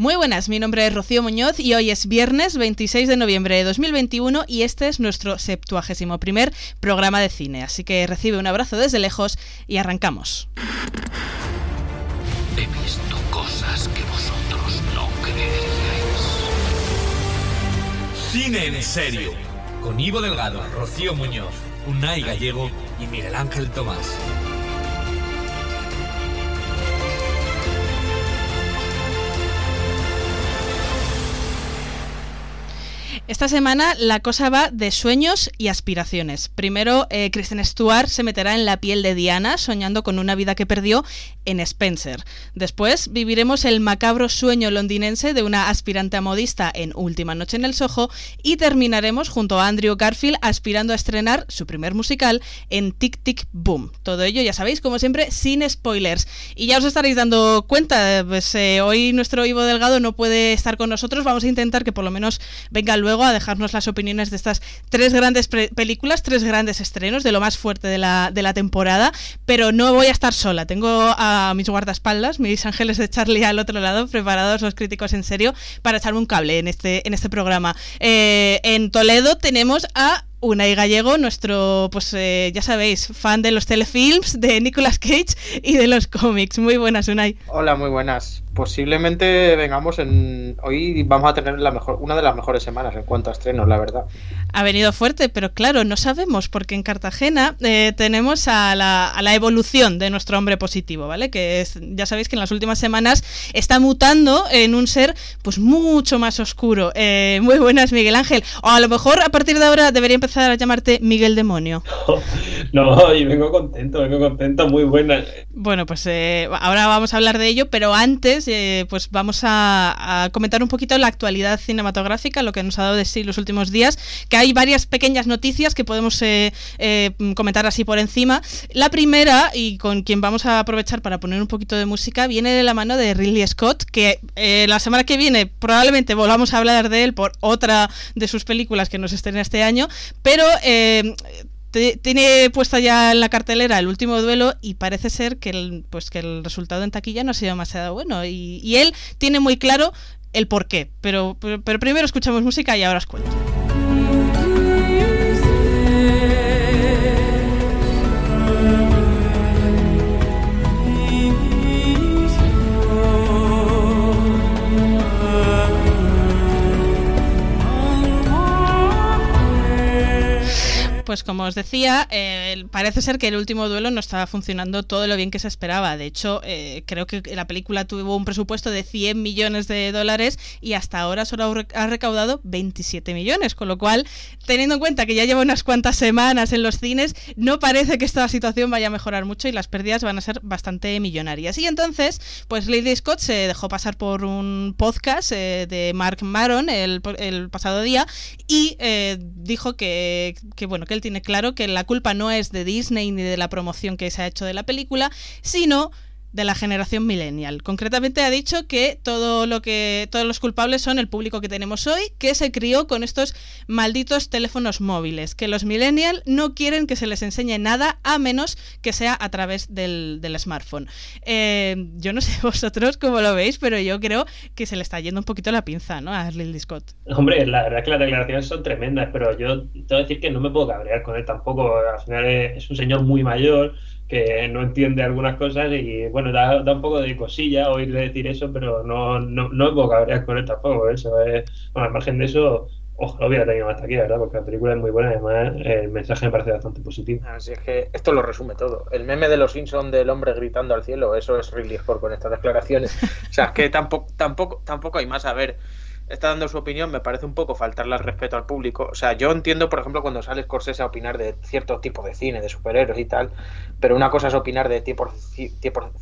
Muy buenas, mi nombre es Rocío Muñoz y hoy es viernes 26 de noviembre de 2021 y este es nuestro 71 primer programa de cine. Así que recibe un abrazo desde lejos y arrancamos. He visto cosas que vosotros no creeríais. Cine en serio. Con Ivo Delgado, Rocío Muñoz, Unai Gallego y Miguel Ángel Tomás. Esta semana la cosa va de sueños y aspiraciones. Primero, eh, Kristen Stewart se meterá en la piel de Diana, soñando con una vida que perdió en Spencer. Después, viviremos el macabro sueño londinense de una aspirante a modista en Última Noche en el Soho. Y terminaremos junto a Andrew Garfield aspirando a estrenar su primer musical en Tic Tic Boom. Todo ello, ya sabéis, como siempre, sin spoilers. Y ya os estaréis dando cuenta, pues eh, hoy nuestro Ivo Delgado no puede estar con nosotros. Vamos a intentar que por lo menos venga luego a dejarnos las opiniones de estas tres grandes películas, tres grandes estrenos, de lo más fuerte de la, de la temporada, pero no voy a estar sola. Tengo a mis guardaespaldas, mis ángeles de Charlie al otro lado, preparados los críticos en serio para echarme un cable en este, en este programa. Eh, en Toledo tenemos a Unai Gallego, nuestro, pues eh, ya sabéis, fan de los telefilms, de Nicolas Cage y de los cómics. Muy buenas, Unai. Hola, muy buenas posiblemente vengamos en hoy vamos a tener la mejor una de las mejores semanas en cuanto a estrenos la verdad. Ha venido fuerte pero claro no sabemos porque en Cartagena eh, tenemos a la, a la, evolución de nuestro hombre positivo vale que es, ya sabéis que en las últimas semanas está mutando en un ser pues mucho más oscuro. Eh, muy buenas Miguel Ángel. O a lo mejor a partir de ahora debería empezar a llamarte Miguel Demonio. No y vengo contento vengo contento muy buena. Bueno pues eh, ahora vamos a hablar de ello pero antes eh, pues vamos a, comentar un poquito la actualidad cinematográfica, lo que nos ha dado de sí los últimos días, que hay varias pequeñas noticias que podemos eh, eh, comentar así por encima. La primera, y con quien vamos a aprovechar para poner un poquito de música, viene de la mano de Ridley Scott, que la semana que viene probablemente volvamos a hablar de él por otra de sus películas que nos estrena este año, pero tiene puesta ya en la cartelera el último duelo y parece ser que el, pues que el resultado en taquilla no ha sido demasiado bueno. Y, él tiene muy claro el por qué. Pero, pero, pero primero escuchamos música y ahora os cuento. pues como os decía, eh, parece ser que el último duelo no estaba funcionando todo lo bien que se esperaba. De hecho, eh, creo que la película tuvo un presupuesto de 100 millones de dólares y hasta ahora solo ha recaudado 27 millones, con lo cual, teniendo en cuenta que ya lleva unas cuantas semanas en los cines, no parece que esta situación vaya a mejorar mucho y las pérdidas van a ser bastante millonarias. Y entonces, pues Lady Scott se dejó pasar por un podcast eh, de Mark Maron el, el, pasado día y dijo que, bueno, que el tiene claro que la culpa no es de Disney ni de la promoción que se ha hecho de la película, sino de la generación millennial. Concretamente ha dicho que todo lo que todos los culpables son el público que tenemos hoy, que se crió con estos malditos teléfonos móviles, que los millennial no quieren que se les enseñe nada a menos que sea a través del, del smartphone. Eh, yo no sé vosotros cómo lo veis, pero yo creo que se le está yendo un poquito la pinza, ¿no? A Ridley Scott. Hombre, la verdad es que las declaraciones son tremendas, pero yo tengo que decir que no me puedo cabrear con él tampoco. Al final es un señor muy mayor que no entiende algunas cosas y bueno, da, da un poco de cosilla oírle decir eso, pero no, no, no es vocabulario con tampoco, eso es, bueno, al margen de eso, ojalá hubiera tenido más aquí, ¿verdad? Porque la película es muy buena, además el mensaje me parece bastante positivo. Ah, Así es que esto lo resume todo. El meme de los Simpsons del hombre gritando al cielo, eso es Ridley Scott con estas declaraciones. o sea, es que tampoco, tampoco, tampoco hay más a ver está dando su opinión, me parece un poco faltarle al respeto al público. O sea, yo entiendo, por ejemplo, cuando sale Scorsese a opinar de cierto tipo de cine, de superhéroes y tal, pero una cosa es opinar de tipo,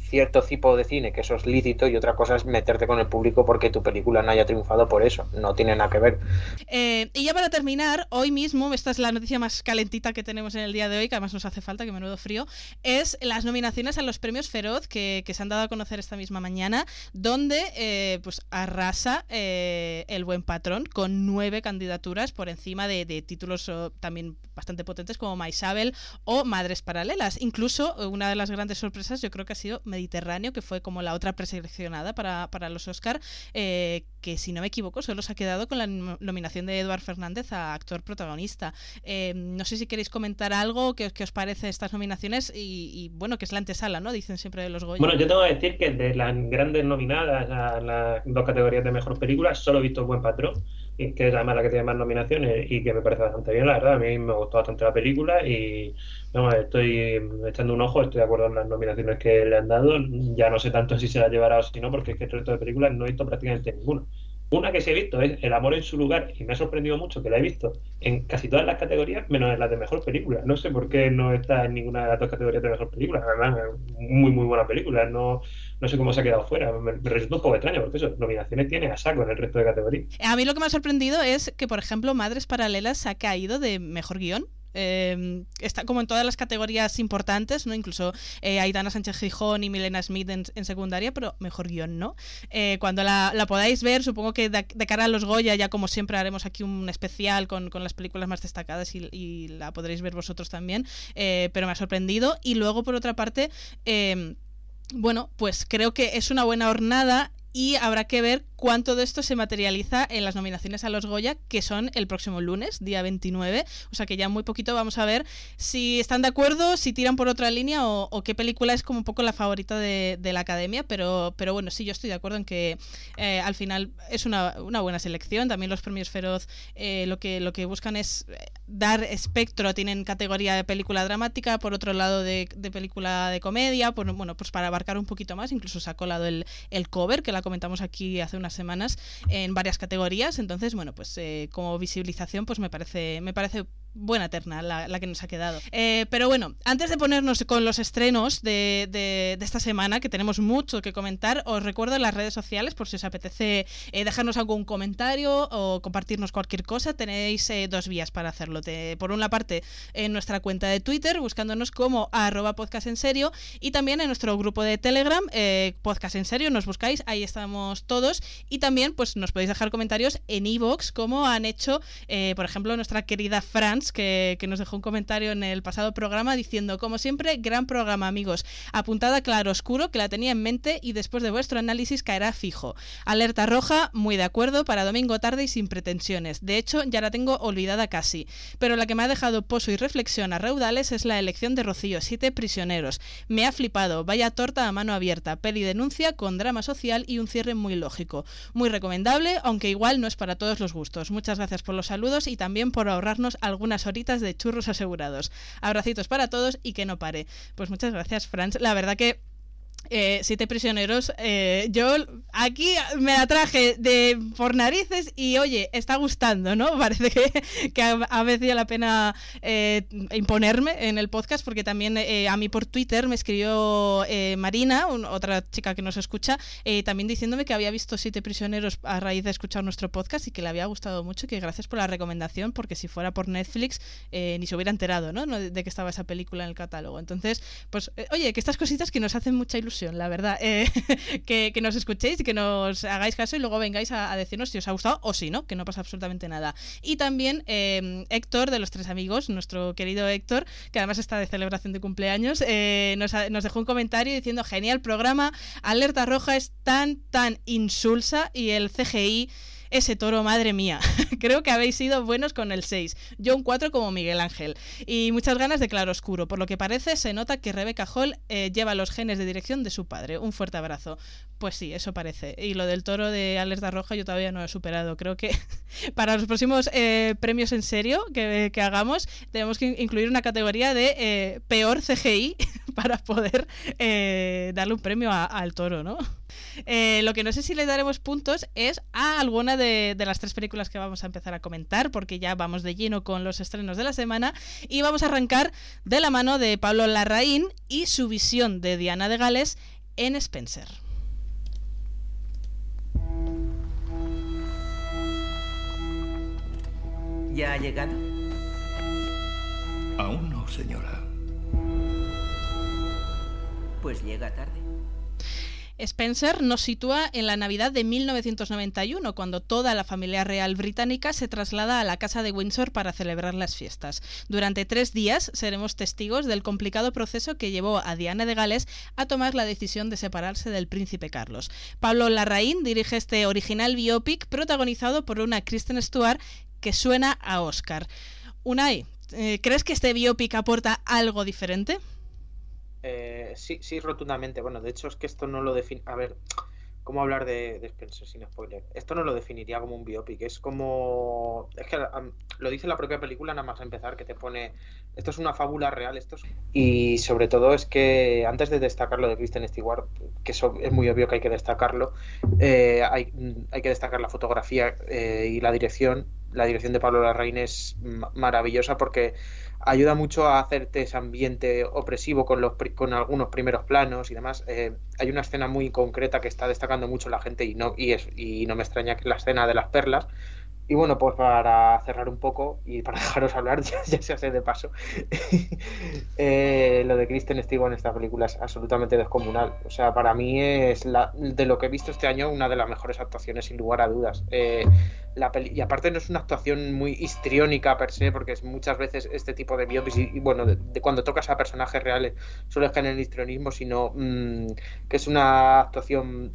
cierto tipo de cine, que eso es lícito, y otra cosa es meterte con el público porque tu película no haya triunfado por eso. No tiene nada que ver. Eh, y ya para terminar, hoy mismo, esta es la noticia más calentita que tenemos en el día de hoy, que además nos hace falta, que menudo frío, es las nominaciones a los premios Feroz que, se han dado a conocer esta misma mañana, donde eh, pues arrasa. Eh, eh, El Buen Patrón, con nueve candidaturas por encima de, títulos oh, también bastante potentes como Maisabel o Madres Paralelas. Incluso eh, una de las grandes sorpresas yo creo que ha sido Mediterráneo, que fue como la otra preseleccionada para, para los Oscar, eh, que si no me equivoco solo se ha quedado con la nominación de Eduard Fernández a actor protagonista. no sé si queréis comentar algo, qué, os parece estas nominaciones y, bueno, que es la antesala, ¿no? Dicen siempre de los Goya. Bueno, yo tengo que decir que de las grandes nominadas a las dos categorías de mejor película, solo he visto Buen Patrón, que es además la que tiene más nominaciones y que me parece bastante bien, la verdad. A mí me gustó bastante la película y estoy echando un ojo, estoy de acuerdo en las nominaciones que le han dado. Ya no sé tanto si se la llevará o si no, porque es que el resto de películas no he visto prácticamente ninguna. Una que sí he visto es El amor en su lugar y me ha sorprendido mucho que la he visto en casi todas las categorías, menos en las de mejor película. No sé por qué no está en ninguna de las dos categorías de mejor película. Además, muy, muy buena película. No, no sé cómo se ha quedado fuera. Me, resulta un poco extraño porque eso, nominaciones tiene a saco en el resto de categorías. A mí lo que me ha sorprendido es que, por ejemplo, Madres Paralelas ha caído de mejor guion Em, está como en todas las categorías importantes, ¿no? Incluso eh, Aitana Sánchez Gijón y Milena Smith en, secundaria, pero mejor guion, ¿no? Eh, cuando la, podáis ver, supongo que de, cara a los Goya, ya como siempre haremos aquí un especial con, las películas más destacadas y, la podréis ver vosotros también, eh, pero me ha sorprendido. Y luego, por otra parte, em, bueno, pues creo que es una buena hornada y habrá que ver cuánto de esto se materializa en las nominaciones a los Goya, que son el próximo lunes, día 29. O sea que ya muy poquito vamos a ver si están de acuerdo, si tiran por otra línea o, qué película es como un poco la favorita de, la academia. Pero, pero bueno, sí, yo estoy de acuerdo en que eh, al final es una, buena selección. También los premios Feroz eh, lo, que, lo que buscan es eh, dar espectro. Tienen categoría de película dramática, por otro lado de, película de comedia, por, bueno, pues para abarcar un poquito más. Incluso se ha colado el, el cover, que la comentamos aquí hace semanas en varias categorías. Entonces, bueno, pues eh, como visibilización, pues me parece, me parece buena terna la, que nos ha quedado. Eh, pero bueno, antes de ponernos con los estrenos de, de, esta semana, que tenemos mucho que comentar, os recuerdo las redes sociales por si os apetece eh, dejarnos algún comentario o compartirnos cualquier cosa. Tenéis eh, dos vías para hacerlo. por una parte, en nuestra cuenta de Twitter, buscándonos como arroba podcast en serio, y también en nuestro grupo de Telegram, podcast en serio, nos buscáis, ahí estamos todos. Y también, pues nos podéis dejar comentarios en iVoox, como han hecho, por ejemplo, nuestra querida Fran que, nos dejó un comentario en el pasado programa diciendo, como siempre, gran programa, amigos. Apuntada claro oscuro, que la tenía en mente y después de vuestro análisis caerá fijo. Alerta roja, muy de acuerdo, para domingo tarde y sin pretensiones. De hecho, ya la tengo olvidada casi. Pero la que me ha dejado pozo y reflexión a raudales es la elección de Rocío, siete prisioneros. Me ha flipado, vaya torta a mano abierta, peli denuncia con drama social y un cierre muy lógico. Muy recomendable, aunque igual no es para todos los gustos. Muchas gracias por los saludos y también por ahorrarnos algún unas horitas de churros asegurados. Abracitos para todos y que no pare. Pues muchas gracias, Franz. La verdad que eh, siete prisioneros. Eh, yo aquí me la traje de por narices y oye, está gustando, ¿no? Parece que, que ha, veces la pena eh, imponerme en el podcast porque también a mí por Twitter me escribió Marina, otra chica que nos escucha, también diciéndome que había visto siete prisioneros a raíz de escuchar nuestro podcast y que le había gustado mucho y que gracias por la recomendación porque si fuera por Netflix ni se hubiera enterado, ¿no? De que estaba esa película en el catálogo. Entonces, pues oye, que estas cositas que nos hacen mucha ilusión la verdad. Eh, que, nos escuchéis que nos hagáis caso y luego vengáis a, decirnos si os ha gustado o si no, que no pasa absolutamente nada. Y también eh, Héctor, de los tres amigos, nuestro querido Héctor, que además está de celebración de cumpleaños, eh, nos dejó un comentario diciendo: genial programa, Alerta Roja es tan, tan insulsa y el CGI ese toro, madre mía. Creo que habéis sido buenos con el 6. Yo un 4 como Miguel Ángel. Y muchas ganas de claro oscuro. Por lo que parece, se nota que Rebeca Hall eh, lleva los genes de dirección de su padre. Un fuerte abrazo. Pues sí, eso parece. Y lo del toro de Alerta Roja yo todavía no he superado. Creo que para los próximos eh, premios en serio que, hagamos, tenemos que incluir una categoría de eh, peor CGI para poder darle un premio al toro, ¿no? Eh, lo que no sé si le daremos puntos es a alguna de, las tres películas que vamos a empezar a comentar, porque ya vamos de lleno con los estrenos de la semana. Y vamos a arrancar de la mano de Pablo Larraín y su visión de Diana de Gales en Spencer. ¿Ya ha llegado? Aún no, señora. Pues llega tarde. Spencer nos sitúa en la Navidad de 1991, cuando toda la familia real británica se traslada a la casa de Windsor para celebrar las fiestas. Durante tres días seremos testigos del complicado proceso que llevó a Diana de Gales a tomar la decisión de separarse del príncipe Carlos. Pablo Larraín dirige este original biopic protagonizado por una Kristen Stewart que suena a Oscar. Unai, eh, ¿crees que este biopic aporta algo diferente? Eh, sí, sí, rotundamente. Bueno, de hecho es que esto no lo define. A ver, ¿cómo hablar de, Spencer sin spoiler? Esto no lo definiría como un biopic, es como... Es que lo dice la propia película nada más empezar, que te pone... Esto es una fábula real, esto es... Y sobre todo es que antes de destacar lo de Kristen Stewart, que es muy obvio que hay que destacarlo, eh, hay, hay, que destacar la fotografía eh, y la dirección. La dirección de Pablo Larraín es maravillosa porque ayuda mucho a hacerte ese ambiente opresivo con, los, con algunos primeros planos y demás. Eh, hay una escena muy concreta que está destacando mucho la gente y no, y, es, y no me extraña que la escena de las perlas, y bueno, pues para cerrar un poco y para dejaros hablar, ya, ya se hace de paso, eh, lo de Kristen Stewart en esta película es absolutamente descomunal. O sea, para mí es la, de lo que he visto este año una de las mejores actuaciones, sin lugar a dudas. Eh, la peli y aparte no es una actuación muy histriónica per se, porque es muchas veces este tipo de biopics y, bueno, de, cuando tocas a personajes reales suele caer en el histrionismo, sino mmm, que es una actuación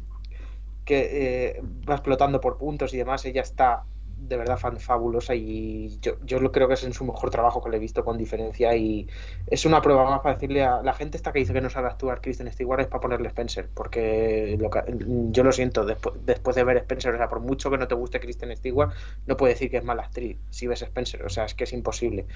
que eh, va explotando por puntos y demás. Ella está de verdad fan fabulosa y yo, yo creo que es en su mejor trabajo que le he visto con diferencia y es una prueba más para decirle a la gente esta que dice que no sabe actuar Kristen Stewart es para ponerle Spencer porque lo que, yo lo siento después, después de ver Spencer o sea por mucho que no te guste Kristen Stewart no puede decir que es mala actriz si ves Spencer o sea es que es imposible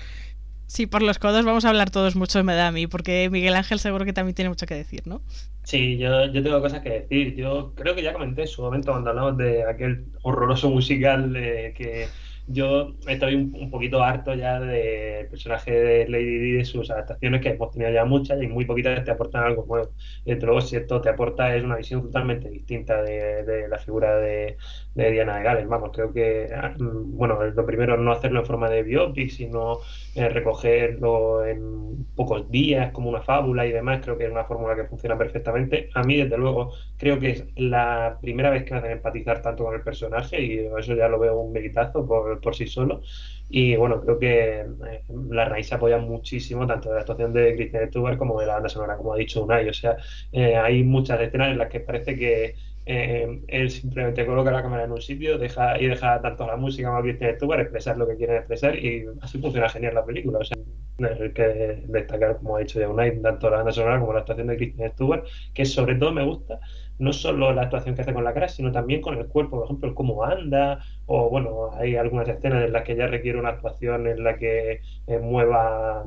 Sí, por los codos vamos a hablar todos mucho, me da a mí, porque Miguel Ángel seguro que también tiene mucho que decir, ¿no? Sí, yo, yo tengo cosas que decir. Yo creo que ya comenté en su momento cuando hablamos de aquel horroroso musical eh, que yo estoy un, un, poquito harto ya del personaje de Lady Di, de sus adaptaciones, que hemos tenido ya muchas y muy poquitas te aportan algo nuevo. Y desde luego, si esto te aporta, es una visión totalmente distinta de, la figura de, Diana de Gales. Vamos, creo que, bueno, lo primero no hacerlo en forma de biopic, sino eh, recogerlo en pocos días, como una fábula y demás. Creo que es una fórmula que funciona perfectamente. A mí, desde luego, creo que es la primera vez que me hacen empatizar tanto con el personaje y eso ya lo veo un meritazo por por sí solo. Y bueno, creo que eh, la raíz se apoya muchísimo tanto de la actuación de Kristen Stewart como de la banda sonora, como ha dicho Unai. O sea, eh, hay muchas escenas en las que parece que eh, él simplemente coloca la cámara en un sitio deja y deja tanto la música como a Kristen Stewart expresar lo que quieren expresar y así funciona genial la película. O sea, hay que destacar, como ha dicho ya Unai, tanto la banda sonora como la actuación de Kristen Stewart, que sobre todo me gusta no solo la actuación que hace con la cara, sino también con el cuerpo, por ejemplo, cómo anda, o bueno, hay algunas escenas en las que ya requiere una actuación en la que eh, mueva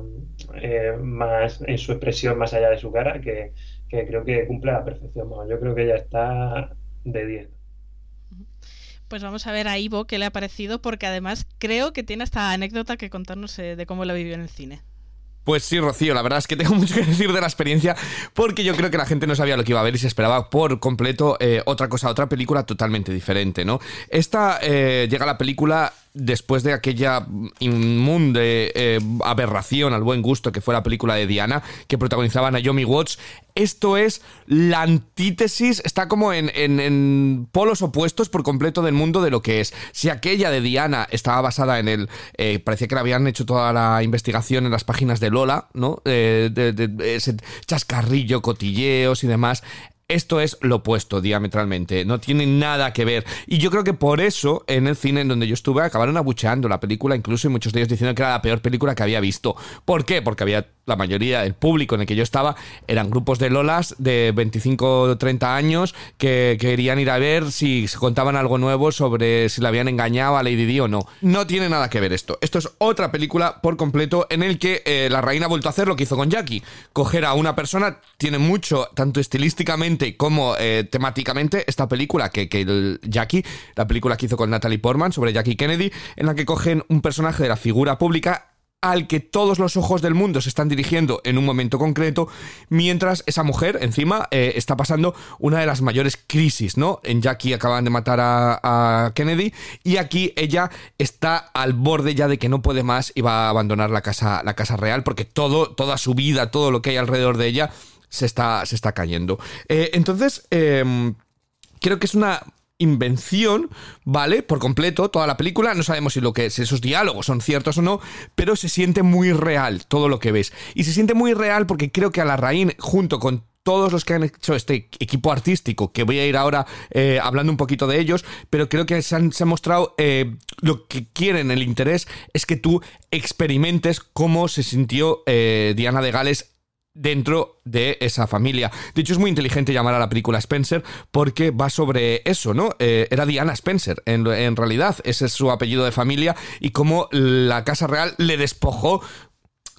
eh, más en su expresión más allá de su cara, que, que creo que cumple a la perfección. Bueno, yo creo que ya está de 10. Pues vamos a ver a Ivo qué le ha parecido, porque además creo que tiene esta anécdota que contarnos eh, de cómo la vivió en el cine. Pues sí, Rocío, la verdad es que tengo mucho que decir de la experiencia porque yo creo que la gente no sabía lo que iba a ver y se esperaba por completo eh, otra cosa, otra película totalmente diferente, ¿no? Esta eh, llega la película después de aquella inmunde eh, aberración al buen gusto que fue la película de Diana, que protagonizaba Naomi Watts, esto es la antítesis, está como en, en, polos opuestos por completo del mundo de lo que es. Si aquella de Diana estaba basada en el... Eh, parecía que le habían hecho toda la investigación en las páginas de Lola, ¿no? Eh, de ese chascarrillo, cotilleos y demás esto es lo opuesto diametralmente, no tiene nada que ver. Y yo creo que por eso en el cine en donde yo estuve acabaron abucheando la película, incluso y muchos de ellos diciendo que era la peor película que había visto. ¿Por qué? Porque había la mayoría del público en el que yo estaba eran grupos de lolas de 25 o 30 años que querían ir a ver si se contaban algo nuevo sobre si la habían engañado a Lady Di o no. No tiene nada que ver esto. Esto es otra película por completo en el que eh, la reina ha vuelto a hacer lo que hizo con Jackie. Coger a una persona tiene mucho, tanto estilísticamente como eh, temáticamente, esta película que, que el Jackie, la película que hizo con Natalie Portman sobre Jackie Kennedy, en la que cogen un personaje de la figura pública al que todos los ojos del mundo se están dirigiendo en un momento concreto, mientras esa mujer, encima, eh, está pasando una de las mayores crisis, ¿no? En Jackie acaban de matar a, Kennedy y aquí ella está al borde ya de que no puede más y va a abandonar la casa, la casa real porque todo, toda su vida, todo lo que hay alrededor de ella se está, se está cayendo. Eh, entonces, em, creo que es una invención, ¿vale? Por completo, toda la película. No sabemos si lo que si esos diálogos son ciertos o no, pero se siente muy real todo lo que ves. Y se siente muy real porque creo que a la raíz, junto con todos los que han hecho este equipo artístico, que voy a ir ahora eh, hablando un poquito de ellos, pero creo que se han, mostrado eh, lo que quieren, el interés es que tú experimentes cómo se sintió eh, Diana de Gales dentro de esa familia. De hecho, es muy inteligente llamar a la película Spencer porque va sobre eso, ¿no? Eh, era Diana Spencer, en, en realidad, ese es su apellido de familia y cómo la Casa Real le despojó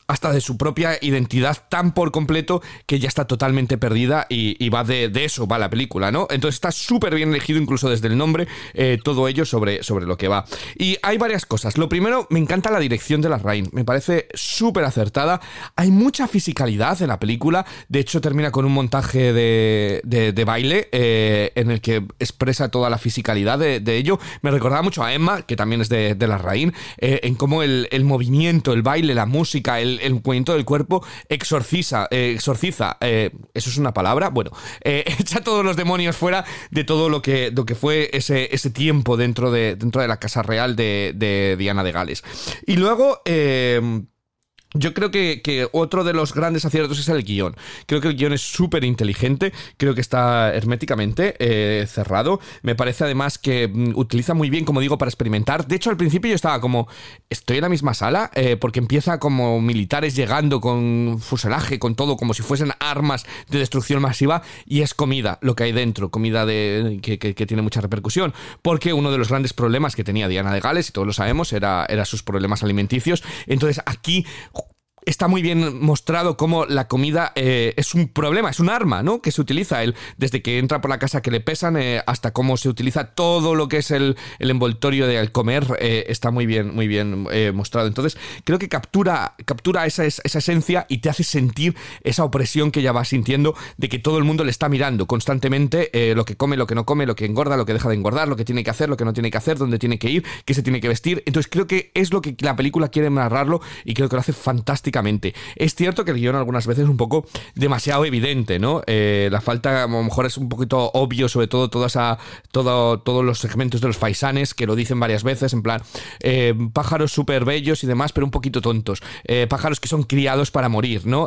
hasta de su propia identidad tan por completo que ya está totalmente perdida y, va de, eso, va la película, ¿no? Entonces está súper bien elegido incluso desde el nombre, eh, todo ello sobre, sobre lo que va. Y hay varias cosas. Lo primero, me encanta la dirección de la Rain, me parece súper acertada. Hay mucha fisicalidad en la película, de hecho termina con un montaje de, de, baile eh, en el que expresa toda la fisicalidad de, de, ello. Me recordaba mucho a Emma, que también es de, la Rain, eh, en cómo el, el movimiento, el baile, la música, el el del cuerpo exorciza, eh, exorciza, eh, eso es una palabra, bueno, eh, echa todos los demonios fuera de todo lo que, lo que fue ese, ese tiempo dentro de, dentro de la Casa Real de, de Diana de Gales. Y luego... Yo creo que, que, otro de los grandes aciertos es el guion. Creo que el guion es súper inteligente, creo que está herméticamente eh, cerrado. Me parece además que mm, utiliza muy bien, como digo, para experimentar. De hecho, al principio yo estaba como, estoy en la misma sala, eh, porque empieza como militares llegando con fuselaje, con todo, como si fuesen armas de destrucción masiva, y es comida lo que hay dentro, comida de, que, que, que tiene mucha repercusión. Porque uno de los grandes problemas que tenía Diana de Gales, y todos lo sabemos, era, era sus problemas alimenticios. Entonces aquí está muy bien mostrado cómo la comida eh, es un problema, es un arma, ¿no? Que se utiliza él, desde que entra por la casa que le pesan eh, hasta cómo se utiliza todo lo que es el, envoltorio del comer, eh, está muy bien, muy bien mostrado. Entonces, creo que captura, captura esa, esa esencia y te hace sentir esa opresión que ya va sintiendo de que todo el mundo le está mirando constantemente lo que come, lo que no come, lo que engorda, lo que deja de engordar, lo que tiene que hacer, lo que no tiene que hacer, dónde tiene que ir, qué se tiene que vestir. Entonces, creo que es lo que la película quiere narrarlo y creo que lo hace fantástico es cierto que el guion algunas veces es un poco demasiado evidente, ¿no? Eh, la falta, a lo mejor es un poquito obvio, sobre todo toda esa, todo, todos los segmentos de los faisanes, que lo dicen varias veces, en plan, eh, pájaros súper bellos y demás, pero un poquito tontos. Eh, pájaros que son criados para morir, ¿no?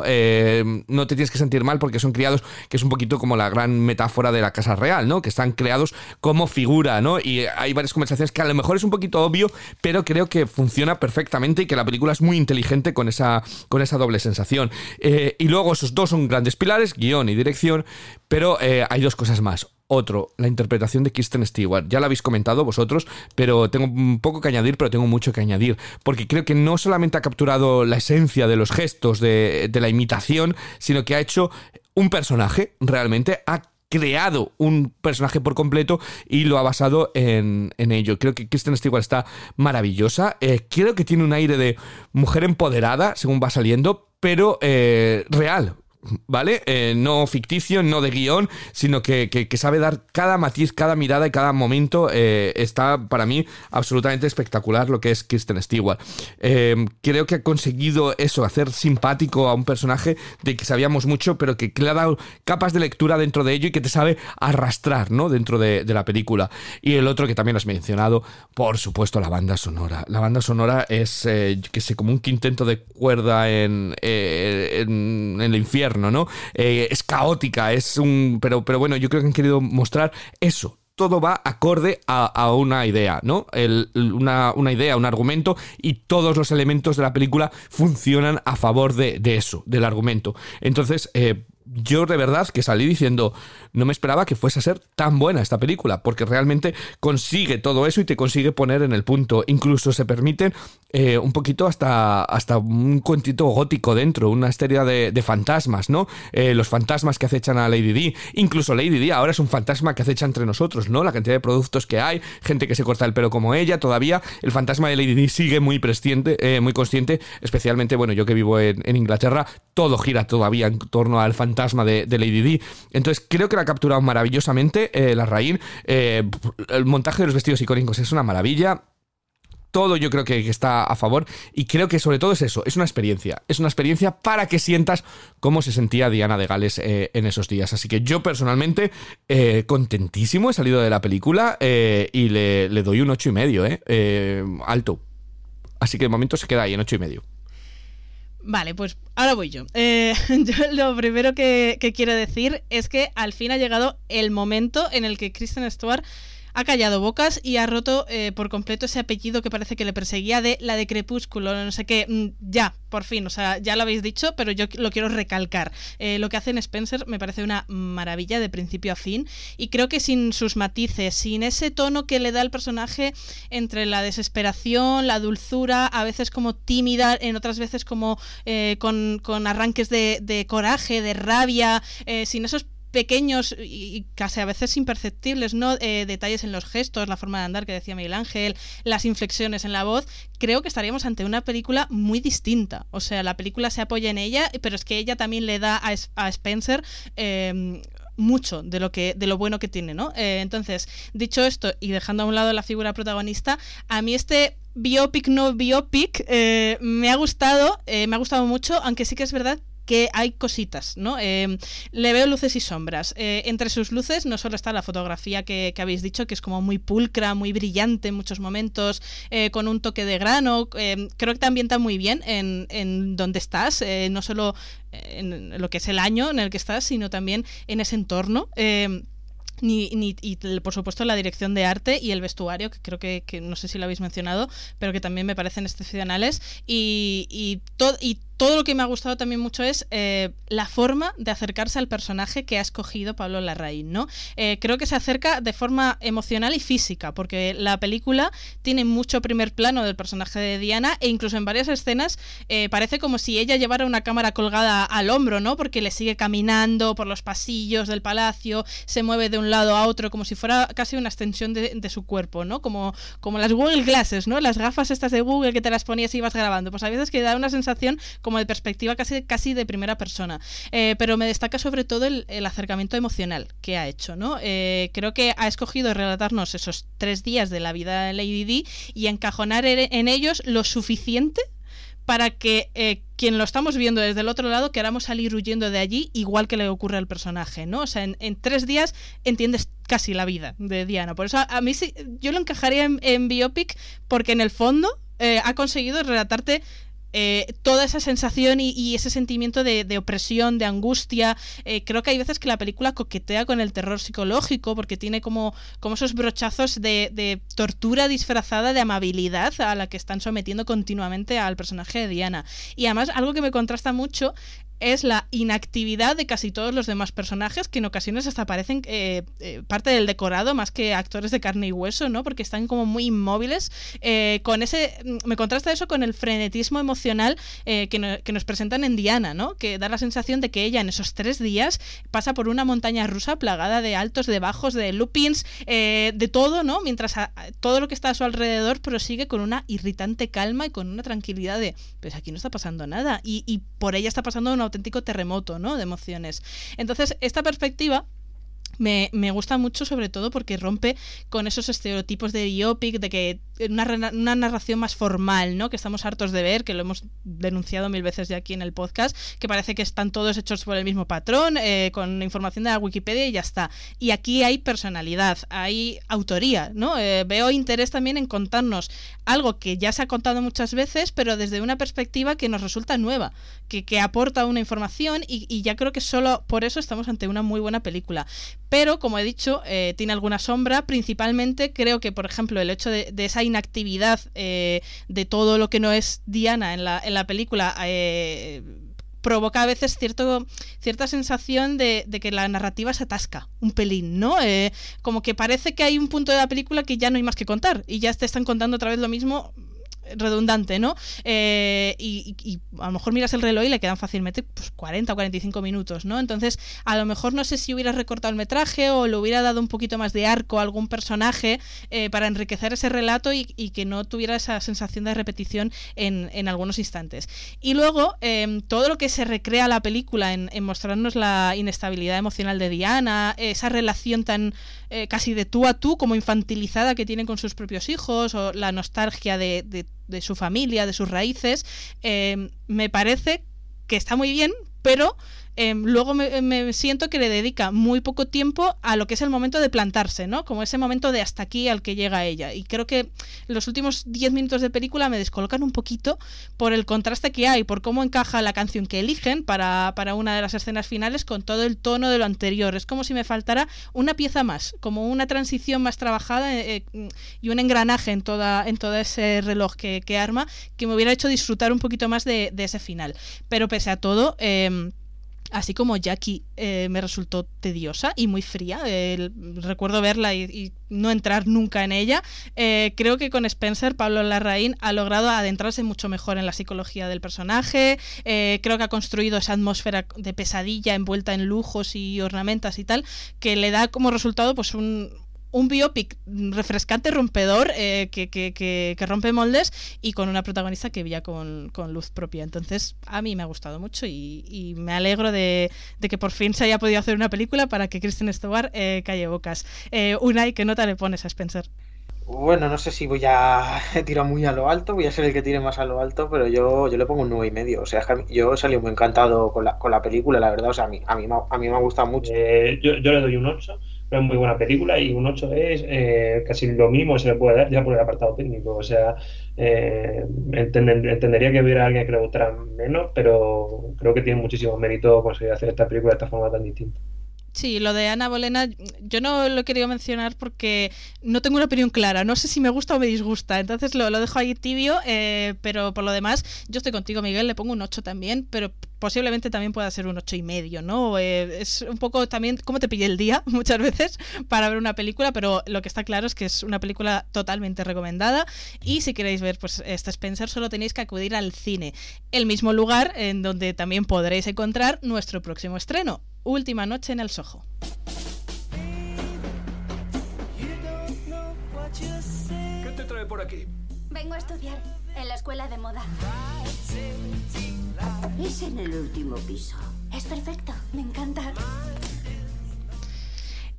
No te tienes que sentir mal porque son criados, que es un poquito como la gran metáfora de la Casa Real, ¿no? Que están creados como figura, ¿no? Y hay varias conversaciones que a lo mejor es un poquito obvio, pero creo que funciona perfectamente y que la película es muy inteligente con esa con esa doble sensación. Eh, y luego esos dos son grandes pilares, guion y dirección, pero eh, hay dos cosas más. Otro, la interpretación de Kirsten Stewart. Ya la habéis comentado vosotros, pero tengo un poco que añadir, pero tengo mucho que añadir. Porque creo que no solamente ha capturado la esencia de los gestos, de, de la imitación, sino que ha hecho un personaje, realmente, ha creado un personaje por completo y lo ha basado en, en ello. Creo que Kristen Stewart está maravillosa. Eh, creo que tiene un aire de mujer empoderada, según va saliendo, pero eh, real. ¿Vale? Eh, no ficticio, no de guion, sino que, que, sabe dar cada matiz, cada mirada y cada momento. Eh, está para mí absolutamente espectacular lo que es Kristen Stewart. Eh, creo que ha conseguido eso, hacer simpático a un personaje de que sabíamos mucho, pero que, le ha dado capas de lectura dentro de ello y que te sabe arrastrar, ¿no? Dentro de, la película. Y el otro que también has mencionado, por supuesto, la banda sonora. La banda sonora es, que sé, como un quinteto de cuerda en, en el infierno. ¿No? Eh, es caótica, es un. Pero, pero bueno, yo creo que han querido mostrar eso, todo va acorde a, una idea, ¿no? El, una, una, idea, un argumento, y todos los elementos de la película funcionan a favor de, de eso, del argumento. Entonces, eh, yo de verdad que salí diciendo, no me esperaba que fuese a ser tan buena esta película, porque realmente consigue todo eso y te consigue poner en el punto. Incluso se permiten eh, un poquito hasta, hasta un cuentito gótico dentro, una historia de, fantasmas, ¿no? Eh, los fantasmas que acechan a Lady D. Incluso Lady D ahora es un fantasma que acecha entre nosotros, ¿no? La cantidad de productos que hay, gente que se corta el pelo como ella, todavía el fantasma de Lady D sigue muy presciente, eh, muy consciente, especialmente, bueno, yo que vivo en, en, Inglaterra, todo gira todavía en torno al fantasma de, de Lady D. Entonces creo que la ha capturado maravillosamente eh, la Rain. el montaje de los vestidos icónicos es una maravilla todo yo creo que, está a favor y creo que sobre todo es eso, es una experiencia, es una experiencia para que sientas cómo se sentía Diana de Gales eh, en esos días. Así que yo personalmente eh, contentísimo he salido de la película eh, y le, doy un ocho y medio, alto. Así que de momento se queda ahí en ocho y medio. Vale, pues ahora voy yo. yo lo primero que, que, quiero decir es que al fin ha llegado el momento en el que Kristen Stewart ha callado bocas y ha roto eh, por completo ese apellido que parece que le perseguía de la de Crepúsculo, no sé qué. Mm, ya, por fin, o sea, ya lo habéis dicho, pero yo lo quiero recalcar. Eh, lo que hace en Spencer me parece una maravilla de principio a fin y creo que sin sus matices, sin ese tono que le da el personaje entre la desesperación, la dulzura, a veces como tímida, en otras veces como eh, con, arranques de, coraje, de rabia, sin esos pequeños y casi a veces imperceptibles, ¿no? Eh, detalles en los gestos, la forma de andar que decía Miguel Ángel, las inflexiones en la voz, creo que estaríamos ante una película muy distinta. O sea, la película se apoya en ella, pero es que ella también le da a, Spencer em, mucho de lo que de lo bueno que tiene, ¿no? Eh, entonces, dicho esto y dejando a un lado la figura protagonista, a mí este biopic no biopic eh, me ha gustado, me ha gustado mucho, aunque sí que es verdad que hay cositas, ¿no? Em, le veo luces y sombras. Eh, entre sus luces no solo está la fotografía que, habéis dicho, que es como muy pulcra, muy brillante en muchos momentos, eh, con un toque de grano. Em, creo que te ambienta muy bien en, en donde estás, eh, no solo en lo que es el año en el que estás, sino también en ese entorno. Em, ni, ni, y por supuesto la dirección de arte y el vestuario, que creo que, no sé si lo habéis mencionado, pero que también me parecen excepcionales. Y, y, y todo lo que me ha gustado también mucho es eh, la forma de acercarse al personaje que ha escogido Pablo Larraín, ¿no? Eh, creo que se acerca de forma emocional y física, porque la película tiene mucho primer plano del personaje de Diana e incluso en varias escenas eh, parece como si ella llevara una cámara colgada al hombro, ¿no? Porque le sigue caminando por los pasillos del palacio, se mueve de un lado a otro como si fuera casi una extensión de, su cuerpo, ¿no? Como, como las Google Glasses, ¿no? Las gafas estas de Google que te las ponías y ibas grabando. Pues a veces que da una sensación como de perspectiva casi, casi de primera persona. Eh, pero me destaca sobre todo el, acercamiento emocional que ha hecho. ¿no? Eh, creo que ha escogido relatarnos esos tres días de la vida de Lady D y encajonar en ellos lo suficiente para que eh, quien lo estamos viendo desde el otro lado queramos salir huyendo de allí, igual que le ocurre al personaje, ¿no? O sea, en, tres días entiendes casi la vida de Diana. Por eso a, mí sí, yo lo encajaría en, Biopic porque en el fondo ha conseguido relatarte eh, toda esa sensación y, ese sentimiento de, opresión, de angustia. Eh, creo que hay veces que la película coquetea con el terror psicológico porque tiene como, como esos brochazos de, de, tortura disfrazada de amabilidad a la que están sometiendo continuamente al personaje de Diana. Y además algo que me contrasta mucho es la inactividad de casi todos los demás personajes, que en ocasiones hasta parecen eh, eh, parte del decorado más que actores de carne y hueso, ¿no? Porque están como muy inmóviles. Eh, con ese. Me contrasta eso con el frenetismo emocional que, nos presentan en Diana, ¿no? Que da la sensación de que ella en esos tres días pasa por una montaña rusa plagada de altos, de bajos, de loopings, de todo, ¿no? Mientras todo lo que está a su alrededor prosigue con una irritante calma y con una tranquilidad de. Pues aquí no está pasando nada. Y, y por ella está pasando una auténtico terremoto ¿no? de emociones. Entonces, esta perspectiva me, me, gusta mucho sobre todo porque rompe con esos estereotipos de biopic, de que una, una, narración más formal, ¿no? Que estamos hartos de ver, que lo hemos denunciado mil veces ya aquí en el podcast, que parece que están todos hechos por el mismo patrón, eh, con información de la Wikipedia y ya está. Y aquí hay personalidad, hay autoría, ¿no? Eh, veo interés también en contarnos algo que ya se ha contado muchas veces, pero desde una perspectiva que nos resulta nueva, que, que aporta una información y, y ya creo que solo por eso estamos ante una muy buena película pero como he dicho, eh, tiene alguna sombra. Principalmente creo que, por ejemplo, el hecho de, esa inactividad eh, de todo lo que no es Diana en la, en la película eh, provoca a veces cierto, cierta sensación de, que la narrativa se atasca un pelín, ¿no? como que parece que hay un punto de la película que ya no hay más que contar y ya te están contando otra vez lo mismo redundante, ¿no? Eh, y, a lo mejor miras el reloj y le quedan fácilmente pues, 40 o 45 minutos, ¿no? Entonces, a lo mejor no sé si hubieras recortado el metraje o le hubiera dado un poquito más de arco a algún personaje eh, para enriquecer ese relato y, que no tuviera esa sensación de repetición en, en algunos instantes. Y luego, eh, todo lo que se recrea la película en, en, mostrarnos la inestabilidad emocional de Diana, esa relación tan eh, casi de tú a tú, como infantilizada que tiene con sus propios hijos, o la nostalgia de, de su familia, de sus raíces, eh, me parece que está muy bien, pero eh, luego me, me, siento que le dedica muy poco tiempo a lo que es el momento de plantarse, ¿no? Como ese momento de hasta aquí al que llega ella. Y creo que los últimos 10 minutos de película me descolocan un poquito por el contraste que hay, por cómo encaja la canción que eligen para, para una de las escenas finales con todo el tono de lo anterior. Es como si me faltara una pieza más, como una transición más trabajada eh, y un engranaje en, toda, en todo ese reloj que, que, arma que me hubiera hecho disfrutar un poquito más de, de ese final. Pero pese a todo... Eh, así como Jackie eh, me resultó tediosa y muy fría. Recuerdo verla y, y, no entrar nunca en ella. Eh, creo que con Spencer, Pablo Larraín ha logrado adentrarse mucho mejor en la psicología del personaje. Eh, creo que ha construido esa atmósfera de pesadilla envuelta en lujos y ornamentas y tal, que le da como resultado pues un, un biopic refrescante, rompedor, eh, que, que, que, que, rompe moldes y con una protagonista que brilla con, con luz propia. Entonces, a mí me ha gustado mucho y, y me alegro de, de, que por fin se haya podido hacer una película para que Kristen Stewart eh, calle bocas. Eh, Unai, ¿qué nota le pones a Spencer? Bueno, no sé si voy a tirar muy a lo alto, voy a ser el que tire más a lo alto, pero yo, yo le pongo un 9 y medio. O sea, es que yo he salido muy encantado con la, con la película, la verdad. O sea, a mí, a mí, a mí me ha gustado mucho. Eh, yo, yo le doy un 8 es muy buena película y un 8 es eh, casi lo mismo se le puede dar ya por el apartado técnico. O sea, eh, entender, entendería que hubiera alguien que le gustara menos, pero creo que tiene muchísimo mérito conseguir hacer esta película de esta forma tan distinta. Sí, lo de Ana Bolena, yo no lo he querido mencionar porque no tengo una opinión clara. No sé si me gusta o me disgusta. Entonces lo, lo dejo ahí tibio, eh, pero por lo demás, yo estoy contigo, Miguel, le pongo un 8 también, pero posiblemente también pueda ser un 8 y medio, ¿no? Eh, es un poco también cómo te pillé el día muchas veces para ver una película, pero lo que está claro es que es una película totalmente recomendada y si queréis ver pues este Spencer solo tenéis que acudir al cine, el mismo lugar en donde también podréis encontrar nuestro próximo estreno, Última noche en el Soho. ¿Qué te trae por aquí? Vengo a estudiar en la escuela de moda. Es en el último piso. Es perfecto, me encanta.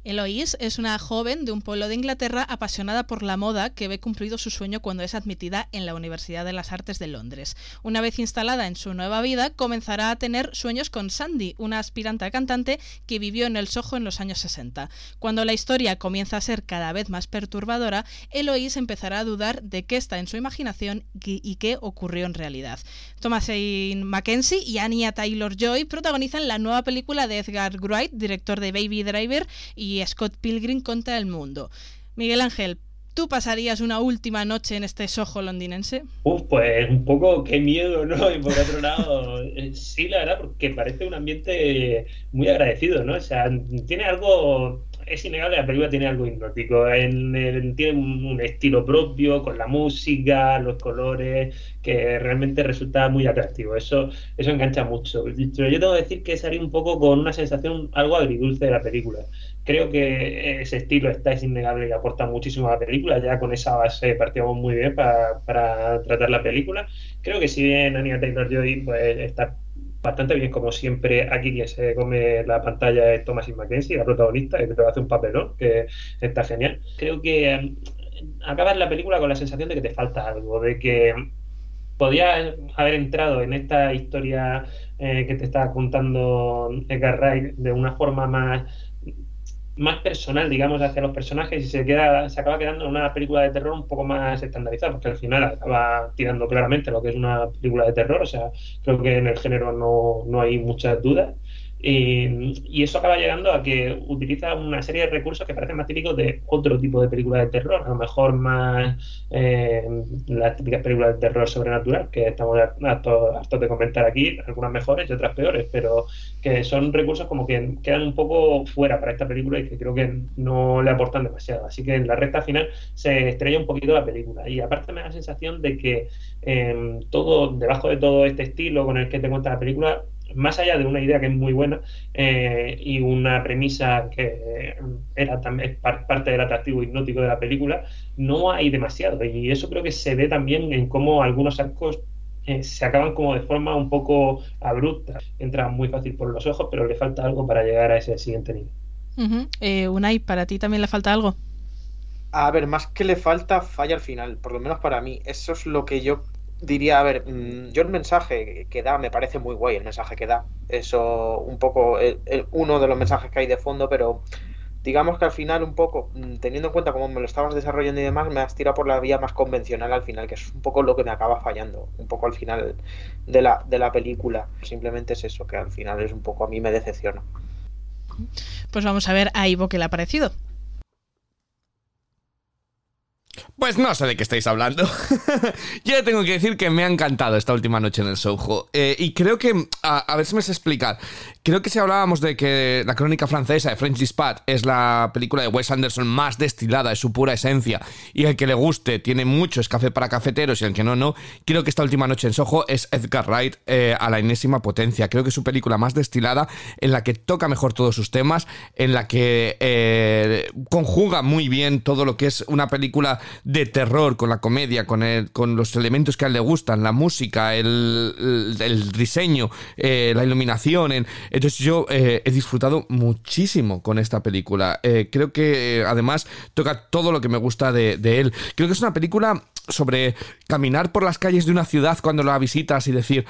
Eloise es una joven de un pueblo de Inglaterra apasionada por la moda que ve cumplido su sueño cuando es admitida en la Universidad de las Artes de Londres. Una vez instalada en su nueva vida, comenzará a tener sueños con Sandy, una aspirante a cantante que vivió en el Soho en los años 60. Cuando la historia comienza a ser cada vez más perturbadora, Eloise empezará a dudar de qué está en su imaginación y qué ocurrió en realidad. Thomasin Mackenzie y Anya Taylor-Joy protagonizan la nueva película de Edgar Wright, director de Baby Driver y Scott Pilgrim contra el mundo. Miguel Ángel, ¿tú pasarías una última noche en este sojo londinense? Uf, pues un poco qué miedo, ¿no? Y por otro lado, sí, la verdad, porque parece un ambiente muy agradecido, ¿no? O sea, tiene algo es innegable, la película tiene algo hipnótico. En, en, tiene un, estilo propio, con la música, los colores, que realmente resulta muy atractivo. Eso, eso engancha mucho. Pero yo tengo que decir que salí un poco con una sensación algo agridulce de la película. Creo que ese estilo está, es innegable y aporta muchísimo a la película. Ya con esa base partíamos muy bien para, para tratar la película. Creo que si bien Anya Taylor-Joy pues, está bastante bien, como siempre. Aquí quien se come la pantalla es Thomasin Mackenzie, la protagonista, que hace un papelón, que está genial. Creo que um, acabas la película con la sensación de que te falta algo, de que podías haber entrado en esta historia eh, que te está contando Edgar Wright de una forma más más personal, digamos, hacia los personajes y se queda, se acaba quedando en una película de terror un poco más estandarizada, porque al final acaba tirando claramente lo que es una película de terror, o sea, creo que en el género no, no hay muchas dudas. Y, y, eso acaba llegando a que utiliza una serie de recursos que parecen más típicos de otro tipo de película de terror, a lo mejor más eh, las típicas películas de terror sobrenatural, que estamos hartos de comentar aquí, algunas mejores y otras peores, pero que son recursos como que quedan un poco fuera para esta película y que creo que no le aportan demasiado. Así que en la recta final se estrella un poquito la película. Y aparte me da la sensación de que eh, todo, debajo de todo este estilo con el que te cuenta la película, más allá de una idea que es muy buena eh, y una premisa que era también parte del atractivo hipnótico de la película, no hay demasiado. Y eso creo que se ve también en cómo algunos arcos eh, se acaban como de forma un poco abrupta. Entran muy fácil por los ojos, pero le falta algo para llegar a ese siguiente nivel. Uh Unai, ¿para ti también le falta algo? A ver, más que le falta, falla al final, por lo menos para mí. Eso es lo que yo diría, a ver, mm, yo el mensaje que da me parece muy guay, el mensaje que da. Eso, un poco, uno de los mensajes que hay de fondo, pero digamos que al final, un poco, mm, teniendo en cuenta cómo me lo estabas desarrollando y demás, me has tirado por la vía más convencional al final, que es un poco lo que me acaba fallando, un poco al final de la, de la película. Simplemente es eso, que al final es un poco, a mí me decepciona. Pues vamos a ver a Ivo qué le ha parecido. Pues no sé de qué estáis hablando. Yo tengo que decir que me ha encantado esta última noche en el Soho. Eh, y creo que, a, ver si me sé explicar. Creo que si hablábamos de que la crónica francesa de French Dispatch es la película de Wes Anderson más destilada de su pura esencia, y el que le guste tiene mucho es café para cafeteros y el que no, no. Creo que esta última noche en Soho es Edgar Wright eh, a la enésima potencia. Creo que es su película más destilada, en la que toca mejor todos sus temas, en la que eh, conjuga muy bien todo lo que es una película de terror, con la comedia, con, el, con los elementos que a él le gustan, la música, el, el, diseño, eh, la iluminación. entonces yo eh, he disfrutado muchísimo con esta película. Eh, creo que además toca todo lo que me gusta de, de él. Creo que es una película sobre caminar por las calles de una ciudad cuando la visitas y decir,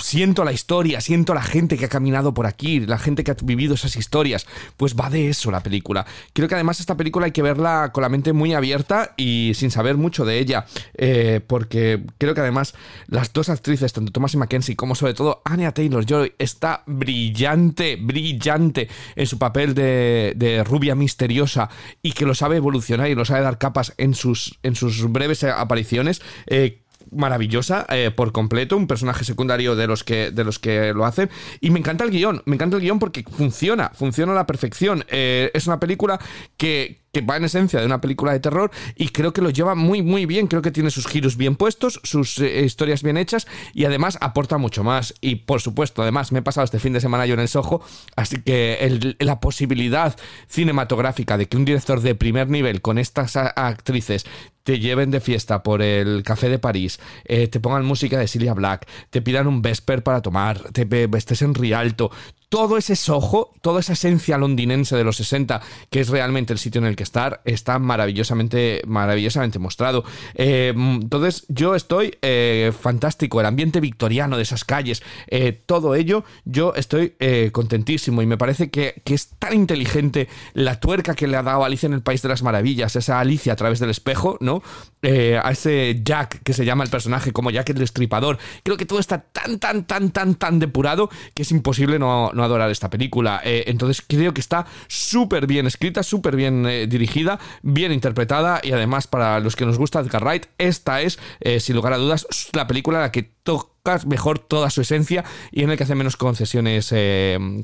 siento la historia, siento la gente que ha caminado por aquí, la gente que ha vivido esas historias. Pues va de eso la película. Creo que además esta película hay que verla con la mente muy abierta y sin saber mucho de ella, eh, porque creo que además las dos actrices, tanto Thomas y Mackenzie como sobre todo Anya Taylor-Joy, está brillante, brillante en su papel de, rubia misteriosa y que lo sabe evolucionar y lo sabe dar capas en sus, en sus breves apariciones. Eh, maravillosa eh, por completo, un personaje secundario de los que de los que lo hacen y me encanta el guion, me encanta el guion porque funciona, funciona a la perfección. Eh, es una película que, que va en esencia de una película de terror y creo que lo lleva muy muy bien, creo que tiene sus giros bien puestos, sus eh, historias bien hechas y además aporta mucho más. Y por supuesto además me he pasado este fin de semana yo en el Soho, así que la posibilidad cinematográfica de que un director de primer nivel con estas actrices te lleven de fiesta por el café de París, eh, te pongan música de Celia Black, te pidan un Vesper para tomar, te estés en Rialto, todo ese sojo, toda esa esencia londinense de los 60, que es realmente el sitio en el que estar, está maravillosamente, maravillosamente mostrado. Eh, entonces, yo estoy eh, fantástico, el ambiente victoriano de esas calles, eh, todo ello, yo estoy contentísimo y me parece que, que, es tan inteligente la tuerca que le ha dado Alicia en el País de las Maravillas, esa Alicia a través del espejo, ¿no? a ese Jack que se llama el personaje como Jack el Destripador. Creo que todo está tan, tan, tan, tan, tan depurado que es imposible no adorar esta película. Eh, entonces creo que está súper bien escrita, súper bien eh, dirigida, bien interpretada y además para los que nos gusta Edgar Wright, esta es, eh, sin lugar a dudas, la película en la que toca mejor toda su esencia y en el que hace menos concesiones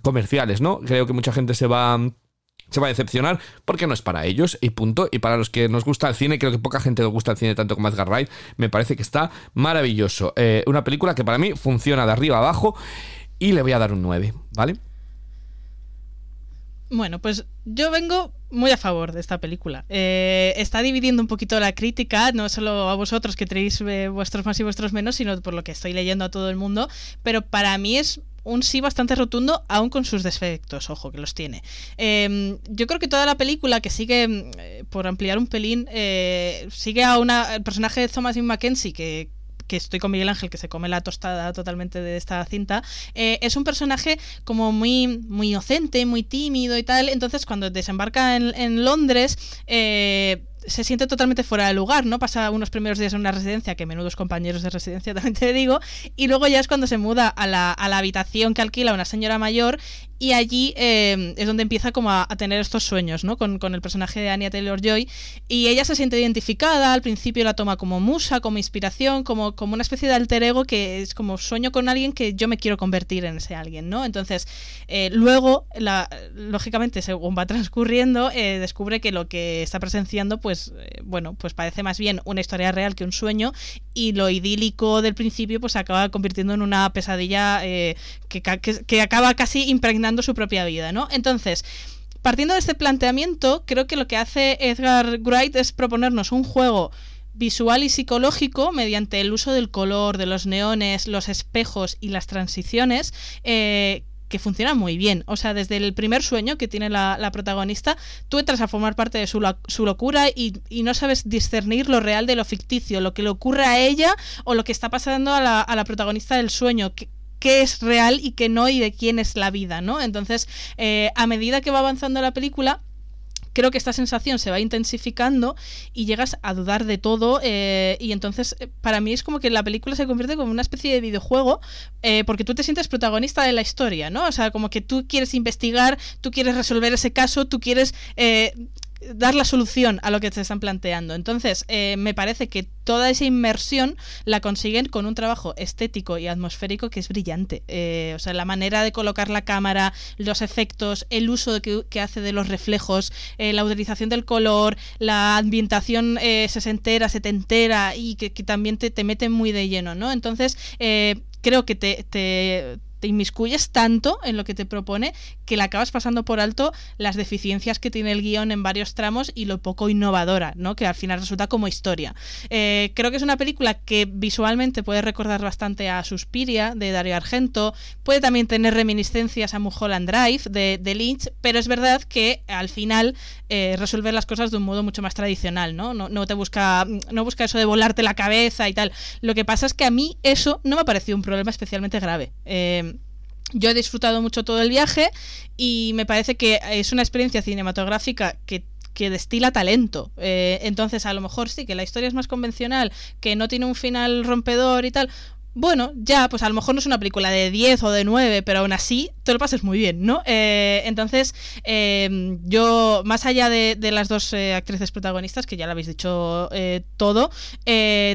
comerciales, ¿no? Creo que mucha gente se va se va a decepcionar porque no es para ellos y punto. Y para los que nos gusta el cine, creo que poca gente nos gusta el cine tanto como Edgar Wright, me parece que está maravilloso. una película que para mí funciona de arriba a abajo y le voy a dar un 9, ¿vale? Bueno, pues yo vengo muy a favor de esta película. Eh, está dividiendo un poquito la crítica, no solo a vosotros que tenéis eh, vuestros más y vuestros menos, sino por lo que estoy leyendo a todo el mundo. Pero para mí es un sí bastante rotundo, aún con sus defectos, ojo, que los tiene. Em, yo creo que toda la película que sigue, eh, por ampliar un pelín, sigue a una, el personaje de Thomas Mackenzie, que, que estoy con Miguel Ángel, que se come la tostada totalmente de esta cinta, eh, es un personaje como muy, muy inocente, muy tímido y tal. Entonces, cuando desembarca en, Londres, eh, se siente totalmente fuera de lugar, ¿no? Pasa unos primeros días en una residencia, que menudos compañeros de residencia también te digo, y luego ya es cuando se muda a la, a la habitación que alquila una señora mayor y allí eh, es donde empieza como a, tener estos sueños, ¿no? Con, con el personaje de Anya Taylor-Joy y ella se siente identificada, al principio la toma como musa, como inspiración, como, como una especie de alter ego que es como sueño con alguien que yo me quiero convertir en ese alguien, ¿no? Entonces, eh, luego, la, lógicamente, según va transcurriendo, eh, descubre que lo que está presenciando, pues, eh, bueno, pues parece más bien una historia real que un sueño y lo idílico del principio, pues acaba convirtiendo en una pesadilla que, que, que acaba casi impregnando su propia vida, ¿no? Entonces, partiendo de este planteamiento, creo que lo que hace Edgar Wright es proponernos un juego visual y psicológico mediante el uso del color, de los neones, los espejos y las transiciones. Eh, que funciona muy bien. O sea, desde el primer sueño que tiene la, protagonista, tú entras a formar parte de su, su locura y, y, no sabes discernir lo real de lo ficticio, lo que le ocurre a ella o lo que está pasando a la, a la protagonista del sueño. Que, qué es real y qué no y de quién es la vida, ¿no? Entonces, eh, a medida que va avanzando la película, creo que esta sensación se va intensificando y llegas a dudar de todo eh, y entonces eh, para mí es como que la película se convierte como una especie de videojuego eh, porque tú te sientes protagonista de la historia, ¿no? O sea, como que tú quieres investigar, tú quieres resolver ese caso, tú quieres eh, dar la solución a lo que te están planteando. Entonces, eh, me parece que toda esa inmersión la consiguen con un trabajo estético y atmosférico que es brillante. Eh, o sea, la manera de colocar la cámara, los efectos, el uso que, hace de los reflejos, eh, la utilización del color, la ambientación eh, sesentera, setentera y que, que también te, te, mete muy de lleno, ¿no? Entonces, eh, creo que te, te, te inmiscuyes tanto en lo que te propone que le acabas pasando por alto las deficiencias que tiene el guion en varios tramos y lo poco innovadora, ¿no? Que al final resulta como historia. Eh, creo que es una película que visualmente puede recordar bastante a Suspiria de Dario Argento, puede también tener reminiscencias a Mulholland Drive de, de Lynch, pero es verdad que al final eh, resuelve las cosas de un modo mucho más tradicional, ¿no? ¿no? No te busca, no busca eso de volarte la cabeza y tal. Lo que pasa es que a mí eso no me ha parecido un problema especialmente grave. Eh, yo he disfrutado mucho todo el viaje y me parece que es una experiencia cinematográfica que destila talento. Eh, entonces, a lo mejor sí, que la historia es más convencional, que no tiene un final rompedor y tal. Bueno, ya, pues a lo mejor no es una película de 10 o de 9, pero aún así te lo pases muy bien, ¿no? Eh, entonces, eh, yo, más allá de, las dos eh, actrices protagonistas, que ya lo habéis dicho todo,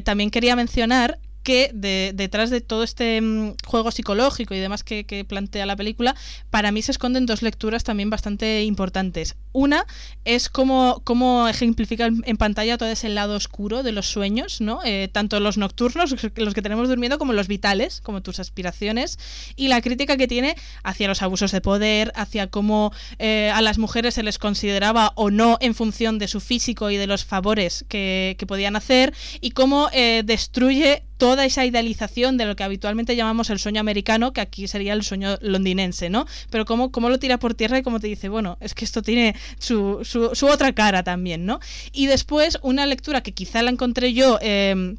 también quería mencionar que de, detrás de todo este um, juego psicológico y demás que, plantea la película, para mí se esconden dos lecturas también bastante importantes. Una es cómo, cómo ejemplifica en pantalla todo ese lado oscuro de los sueños, ¿no? Eh, tanto los nocturnos, los que tenemos durmiendo, como los vitales, como tus aspiraciones, y la crítica que tiene hacia los abusos de poder, hacia cómo eh, a las mujeres se les consideraba o no en función de su físico y de los favores que, que podían hacer, y cómo eh, destruye toda esa idealización de lo que habitualmente llamamos el sueño americano, que aquí sería el sueño londinense, ¿no? Pero cómo, cómo lo tira por tierra y cómo te dice, bueno, es que esto tiene su, su, otra cara también, ¿no? Y después una lectura que quizá la encontré yo... Eh,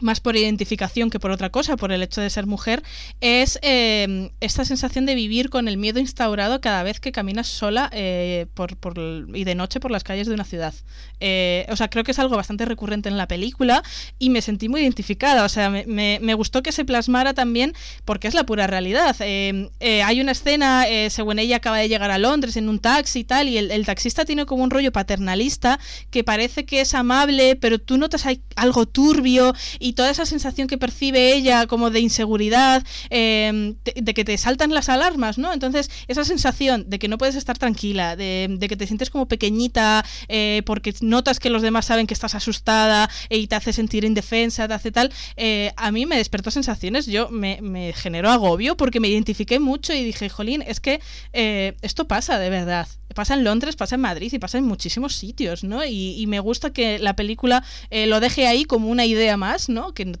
más por identificación que por otra cosa, por el hecho de ser mujer, es eh, esta sensación de vivir con el miedo instaurado cada vez que caminas sola eh, por, por, y de noche por las calles de una ciudad. Eh, o sea, creo que es algo bastante recurrente en la película y me sentí muy identificada. O sea, me, me, gustó que se plasmara también porque es la pura realidad. Eh, eh, hay una escena, según ella acaba de llegar a Londres en un taxi y tal, y el, taxista tiene como un rollo paternalista que parece que es amable, pero tú notas algo turbio toda esa sensación que percibe ella como de inseguridad, de, de, que te saltan las alarmas, ¿no? Entonces, esa sensación de que no puedes estar tranquila, de, de que te sientes como pequeñita, eh, porque notas que los demás saben que estás asustada y te hace sentir indefensa, te hace tal, eh, a mí me despertó sensaciones, yo me, me, generó agobio porque me identifiqué mucho y dije, jolín, es que eh, esto pasa de verdad. Pasa en Londres, pasa en Madrid y pasa en muchísimos sitios, ¿no? Y, me gusta que la película eh, lo deje ahí como una idea más, ¿no? Que,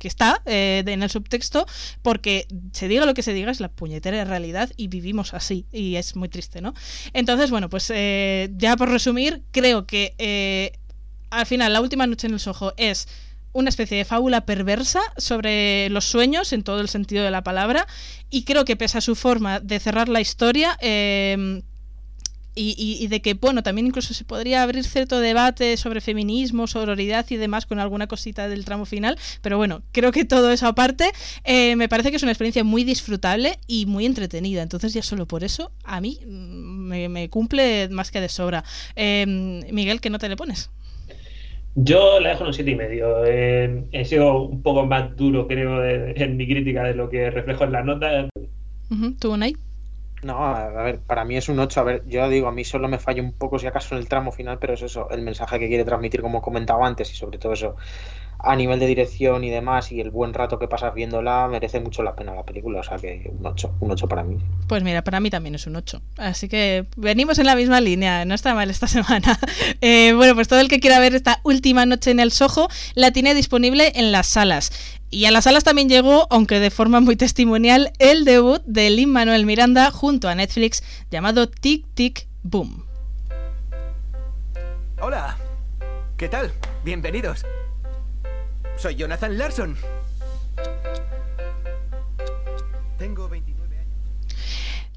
que está eh, en el subtexto, porque se diga lo que se diga, es la puñetera realidad y vivimos así, y es muy triste, ¿no? Entonces, bueno, pues eh, ya por resumir, creo que al final, la última noche en el Soho es una especie de fábula perversa sobre los sueños en todo el sentido de la palabra y creo que pese a su forma de cerrar la historia y, y, y, de que, bueno, también incluso se podría abrir cierto debate sobre feminismo, sororidad y demás con alguna cosita del tramo final, pero bueno, creo que todo eso aparte, eh, me parece que es una experiencia muy disfrutable y muy entretenida, entonces ya solo por eso a mí mm, me, me cumple más que de sobra. Eh, Miguel, ¿qué nota le pones? Yo la dejo en un 7,5. y medio. Eh, he sido un poco más duro, creo, en mi crítica de lo que reflejo en las notas. Uh -huh. ¿Tú? No, a ver, para mí es un 8. A ver, yo digo, a mí solo me falla un poco si acaso en el tramo final, pero es eso, el mensaje que quiere transmitir, como comentaba antes, y sobre todo eso, a nivel de dirección y demás, y el buen rato que pasas viéndola, merece mucho la pena la película. O sea que un 8, un 8 para mí. Pues mira, para mí también es un 8. Así que venimos en la misma línea, no está mal esta semana. Eh, bueno, pues todo el que quiera ver esta última noche en el Soho la tiene disponible en las salas. Y a las salas también llegó, aunque de forma muy testimonial, el debut de Lin Manuel Miranda junto a Netflix llamado Tic Tic Boom. Hola, ¿qué tal? Bienvenidos. Soy Jonathan Larson.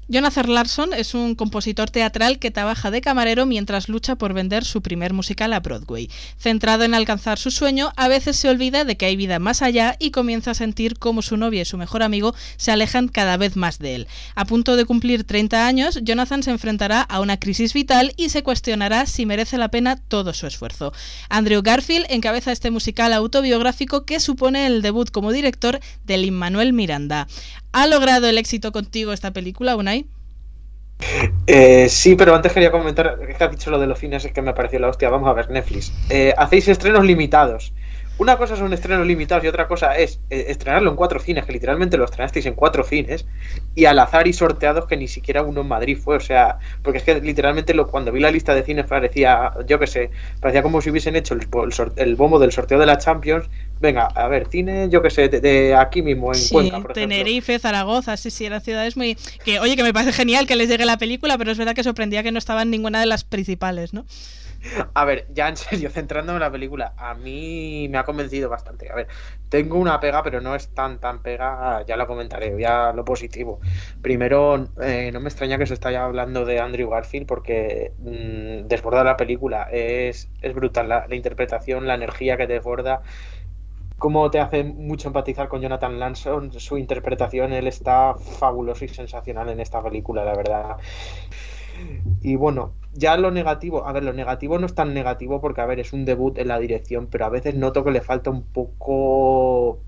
Jonathan Larson es un compositor teatral que trabaja de camarero mientras lucha por vender su primer musical a Broadway. Centrado en alcanzar su sueño, a veces se olvida de que hay vida más allá y comienza a sentir cómo su novia y su mejor amigo se alejan cada vez más de él. A punto de cumplir 30 años, Jonathan se enfrentará a una crisis vital y se cuestionará si merece la pena todo su esfuerzo. Andrew Garfield encabeza este musical autobiográfico que supone el debut como director de Lin-Manuel Miranda. ¿Ha logrado el éxito contigo esta película, Unai? Eh, sí, pero antes quería comentar, que has dicho lo de los cines, es que me pareció la hostia. Vamos a ver, Netflix. Eh, hacéis estrenos limitados. Una cosa son estrenos limitados y otra cosa es eh, estrenarlo en cuatro cines, que literalmente lo estrenasteis en cuatro cines, y al azar y sorteados que ni siquiera uno en Madrid fue. O sea, porque es que literalmente lo, cuando vi la lista de cines parecía, yo qué sé, parecía como si hubiesen hecho el, el, el bombo del sorteo de la Champions Venga, a ver, cine, yo que sé, de, de aquí mismo, en sí, Cuenca, por Tenerife, ejemplo. Zaragoza, sí, sí, eran ciudades muy... Que, oye, que me parece genial que les llegue la película, pero es verdad que sorprendía que no estaba en ninguna de las principales, ¿no? A ver, ya en serio, centrándome en la película, a mí me ha convencido bastante. A ver, tengo una pega, pero no es tan, tan pega, ya lo comentaré, ya lo positivo. Primero, eh, no me extraña que se esté hablando de Andrew Garfield, porque mmm, desborda la película, es, es brutal la, la interpretación, la energía que desborda cómo te hace mucho empatizar con Jonathan Lanson, su interpretación, él está fabuloso y sensacional en esta película, la verdad. Y bueno, ya lo negativo, a ver, lo negativo no es tan negativo porque, a ver, es un debut en la dirección, pero a veces noto que le falta un poco,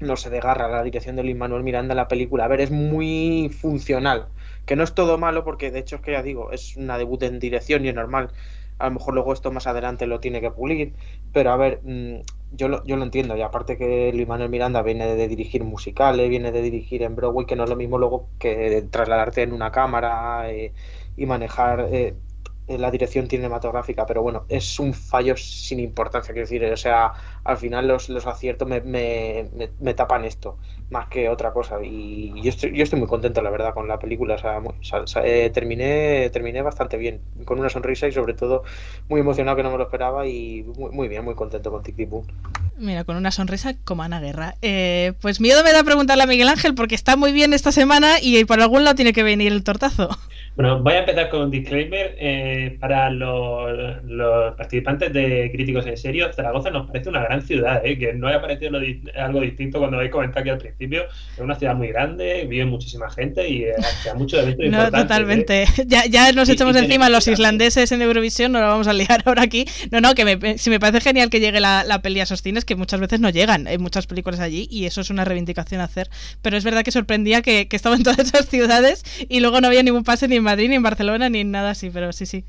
no sé, de garra la dirección de Luis Manuel Miranda en la película. A ver, es muy funcional, que no es todo malo porque, de hecho, es que ya digo, es una debut en dirección y es normal. A lo mejor luego esto más adelante lo tiene que pulir, pero a ver, mmm, yo lo, yo lo entiendo, y aparte que Luis Manuel Miranda viene de dirigir musicales, viene de dirigir en Broadway, que no es lo mismo luego que trasladarte en una cámara eh, y manejar eh, la dirección cinematográfica, pero bueno, es un fallo sin importancia, quiero decir, o sea, al final los, los aciertos me, me, me, me, tapan esto, más que otra cosa, y yo estoy, yo estoy muy contento, la verdad, con la película, o sea, muy, eh, terminé, terminé bastante bien, con una sonrisa y sobre todo muy emocionado que no me lo esperaba y muy, muy bien, muy contento con Tic Tic. Mira, con una sonrisa como Ana Guerra. Eh, pues miedo me da preguntarle a Miguel Ángel porque está muy bien esta semana y por algún lado tiene que venir el tortazo. Bueno, voy a empezar con un disclaimer. Eh, para los, los, participantes de Críticos en Serio, Zaragoza nos parece una gran ciudad, eh, que no haya parecido lo, algo distinto cuando habéis comentado aquí al principio. Es una ciudad muy grande, vive muchísima gente y eh, hace muchos eventos no. Totalmente. Ya, ya nos echamos y, y encima los islandeses en Eurovisión, no lo vamos a liar ahora aquí. No, no, que me, si me parece genial que llegue la, la peli a esos cines, que muchas veces no llegan. Hay muchas películas allí y eso es una reivindicación a hacer. Pero es verdad que sorprendía que, que estaba en todas esas ciudades y luego no había ningún pase ni Madrid, ni en Barcelona, ni nada así, pero sí, sí.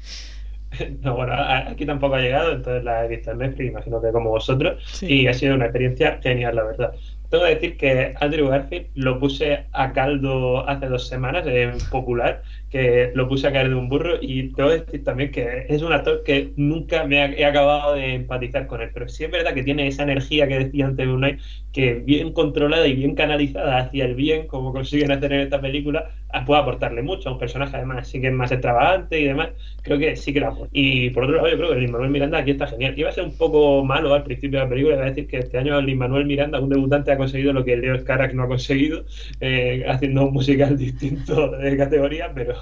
No, bueno, aquí tampoco ha llegado, entonces la he visto en Netflix, imagino que como vosotros, sí. y ha sido una experiencia genial, la verdad. Tengo que decir que Andrew Garfield lo puse a caldo hace dos semanas en Popular, que lo puse a caer de un burro, y tengo que decir también que es un actor que nunca me he acabado de empatizar con él, pero sí es verdad que tiene esa energía que decía antes de Unai, que bien controlada y bien canalizada hacia el bien, como consiguen hacer en esta película, puede aportarle mucho a un personaje además sí que es más extravagante y demás, creo que sí que lo aporta. Y por otro lado, yo creo que Lin Manuel Miranda aquí está genial. Iba a ser un poco malo al principio de la película, iba a decir que este año Lin Manuel Miranda, un debutante, ha conseguido lo que Leo Carac no ha conseguido, eh, haciendo un musical distinto de categoría, pero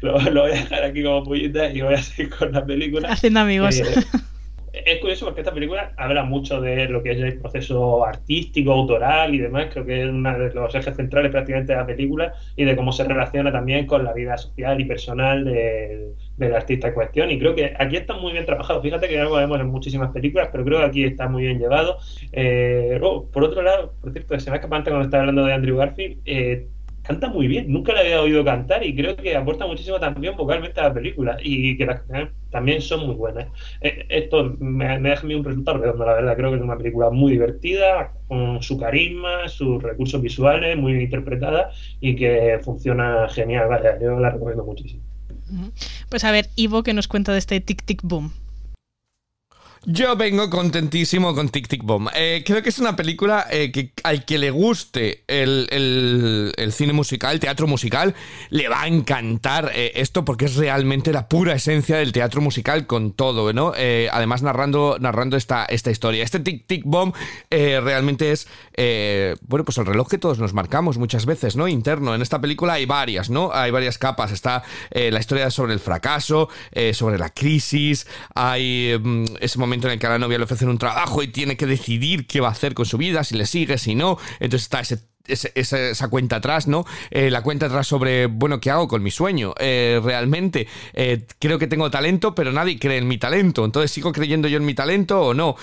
pero lo, lo voy a dejar aquí como pullita y voy a seguir con la película. Haciendo amigos. Eh, es curioso porque esta película habla mucho de lo que es el proceso artístico, autoral y demás. Creo que es uno de los ejes centrales prácticamente de la película y de cómo se relaciona también con la vida social y personal del, del artista en cuestión. Y creo que aquí está muy bien trabajado. Fíjate que algo vemos en muchísimas películas, pero creo que aquí está muy bien llevado. Eh, oh, por otro lado, por cierto, se me escapa antes cuando estaba hablando de Andrew Garfield. Eh, canta muy bien, nunca le había oído cantar y creo que aporta muchísimo también vocalmente a la película y que las canciones también son muy buenas. Eh, esto me, me, deja un resultado redondo, la verdad, creo que es una película muy divertida, con su carisma, sus recursos visuales, muy interpretada y que funciona genial, vaya, yo la recomiendo muchísimo. Pues a ver, Ivo, que nos cuenta de este Tic Tic Boom? Yo vengo contentísimo con Tic Tic Boom. Eh, creo que es una película eh, que al que le guste el, el, cine musical, el teatro musical, le va a encantar eh, esto porque es realmente la pura esencia del teatro musical con todo, ¿no? Además narrando, narrando esta, esta historia. Este Tic Tic Boom eh, realmente es, bueno, pues el reloj que todos nos marcamos muchas veces, ¿no? Interno. En esta película hay varias, ¿no? Hay varias capas. Está la historia sobre el fracaso, sobre la crisis, hay mm, ese momento en el que a la novia le ofrecen un trabajo y tiene que decidir qué va a hacer con su vida, si le sigue, si no. Entonces está esa, cuenta atrás, ¿no? Eh, la cuenta atrás sobre, bueno, ¿qué hago con mi sueño? Eh, realmente, eh, creo que tengo talento, pero nadie cree en mi talento. Entonces, ¿sigo creyendo yo en mi talento o no?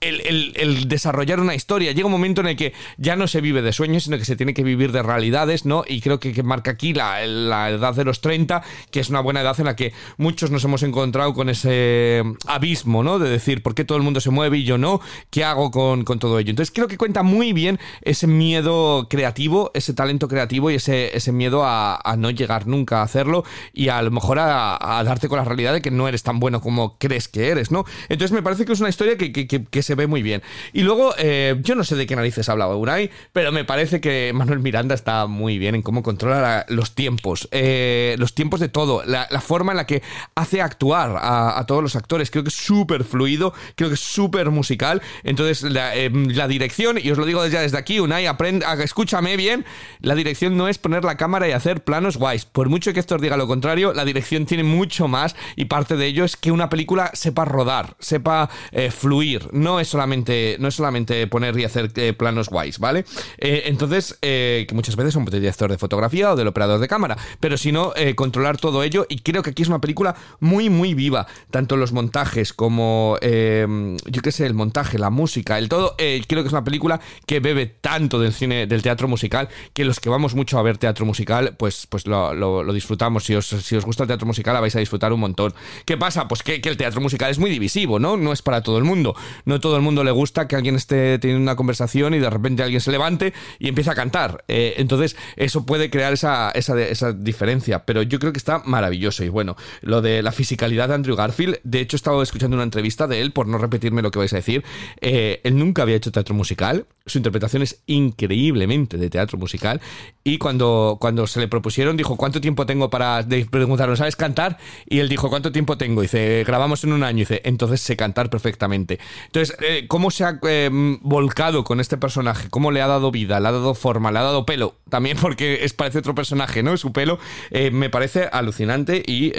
El, desarrollar una historia. Llega un momento en el que ya no se vive de sueños, sino que se tiene que vivir de realidades, ¿no? Y creo que, que marca aquí la, la, edad de los 30, que es una buena edad en la que muchos nos hemos encontrado con ese abismo, ¿no? De decir, ¿por qué todo el mundo se mueve y yo no? ¿Qué hago con, con todo ello? Entonces creo que cuenta muy bien ese miedo creativo, ese talento creativo y ese, ese miedo a, no llegar nunca a hacerlo y a lo mejor a, a, darte con la realidad de que no eres tan bueno como crees que eres, ¿no? Entonces me parece que es una historia que, que, que, que se ve muy bien. Y luego, eh, yo no sé de qué narices hablaba Unai, pero me parece que Manuel Miranda está muy bien en cómo controla la, los tiempos, eh, los tiempos de todo, la, forma en la que hace actuar a, todos los actores. Creo que es súper fluido, creo que es súper musical. Entonces, la, la, dirección, y os lo digo desde aquí, Unai, aprende, escúchame bien, la dirección no es poner la cámara y hacer planos guays. Por mucho que esto os diga lo contrario, la dirección tiene mucho más y parte de ello es que una película sepa rodar, sepa eh, fluir. No es solamente, no es solamente poner y hacer eh, planos guays, ¿vale? Eh, entonces, eh, que muchas veces son del director de fotografía o del operador de cámara, pero si no, controlar todo ello. Y creo que aquí es una película muy, muy viva. Tanto los montajes como, yo qué sé, el montaje, la música, el todo. Creo que es una película que bebe tanto del cine, del teatro musical, que los que vamos mucho a ver teatro musical, pues, pues lo, lo, disfrutamos. Si os, si os gusta el teatro musical, la vais a disfrutar un montón. ¿Qué pasa? Pues que, el teatro musical es muy divisivo, ¿no? No es para todo el mundo. No todo el mundo le gusta que alguien esté teniendo una conversación y de repente alguien se levante y empieza a cantar. Eh, entonces, eso puede crear esa, esa, esa, diferencia, pero yo creo que está maravilloso. Y bueno, lo de la fisicalidad de Andrew Garfield, de hecho, he estado escuchando una entrevista de él, por no repetirme lo que vais a decir. Eh, él nunca había hecho teatro musical, su interpretación es increíblemente de teatro musical. Y cuando, cuando se le propusieron, dijo: ¿Cuánto tiempo tengo para preguntarnos, ¿sabes cantar? Y él dijo: ¿Cuánto tiempo tengo? Y dice: Grabamos en un año. Y dice: Entonces sé cantar perfectamente. Entonces, eh, ¿cómo se ha eh, volcado con este personaje? ¿Cómo le ha dado vida? ¿Le ha dado forma? ¿Le ha dado pelo? También porque es, parece otro personaje, ¿no? Su pelo eh, me parece alucinante y,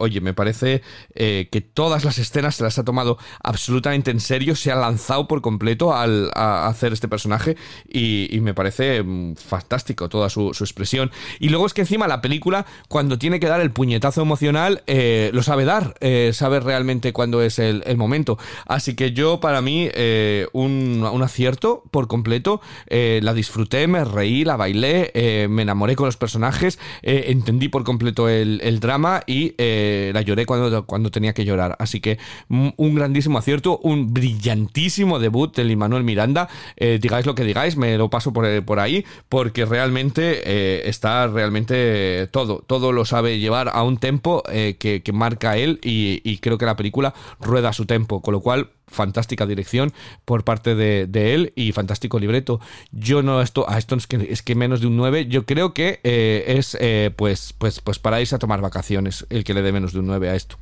oye, me parece que todas las escenas se las ha tomado absolutamente en serio, se ha lanzado por completo al, hacer este personaje y, me parece mm, fantástico toda su, expresión. Y luego es que encima la película, cuando tiene que dar el puñetazo emocional, lo sabe dar, sabe realmente cuándo es el, el, momento. Así que yo, para mí, eh, un, un, acierto por completo, la disfruté, me reí, la bailé, me enamoré con los personajes, entendí por completo el, el drama y la lloré cuando, cuando tenía que llorar. Así que un grandísimo acierto, un brillantísimo debut del Manuel Miranda. Eh, digáis lo que digáis, me lo paso por, por ahí, porque realmente eh, está realmente todo, todo lo sabe llevar a un tempo eh, que, que, marca él y, y, creo que la película rueda a su tempo, con lo cual fantástica dirección por parte de, él y fantástico libreto. Yo no esto a esto es que, es que menos de un 9, yo creo que eh, es eh, pues pues pues para irse a tomar vacaciones el que le dé menos de un 9 a esto.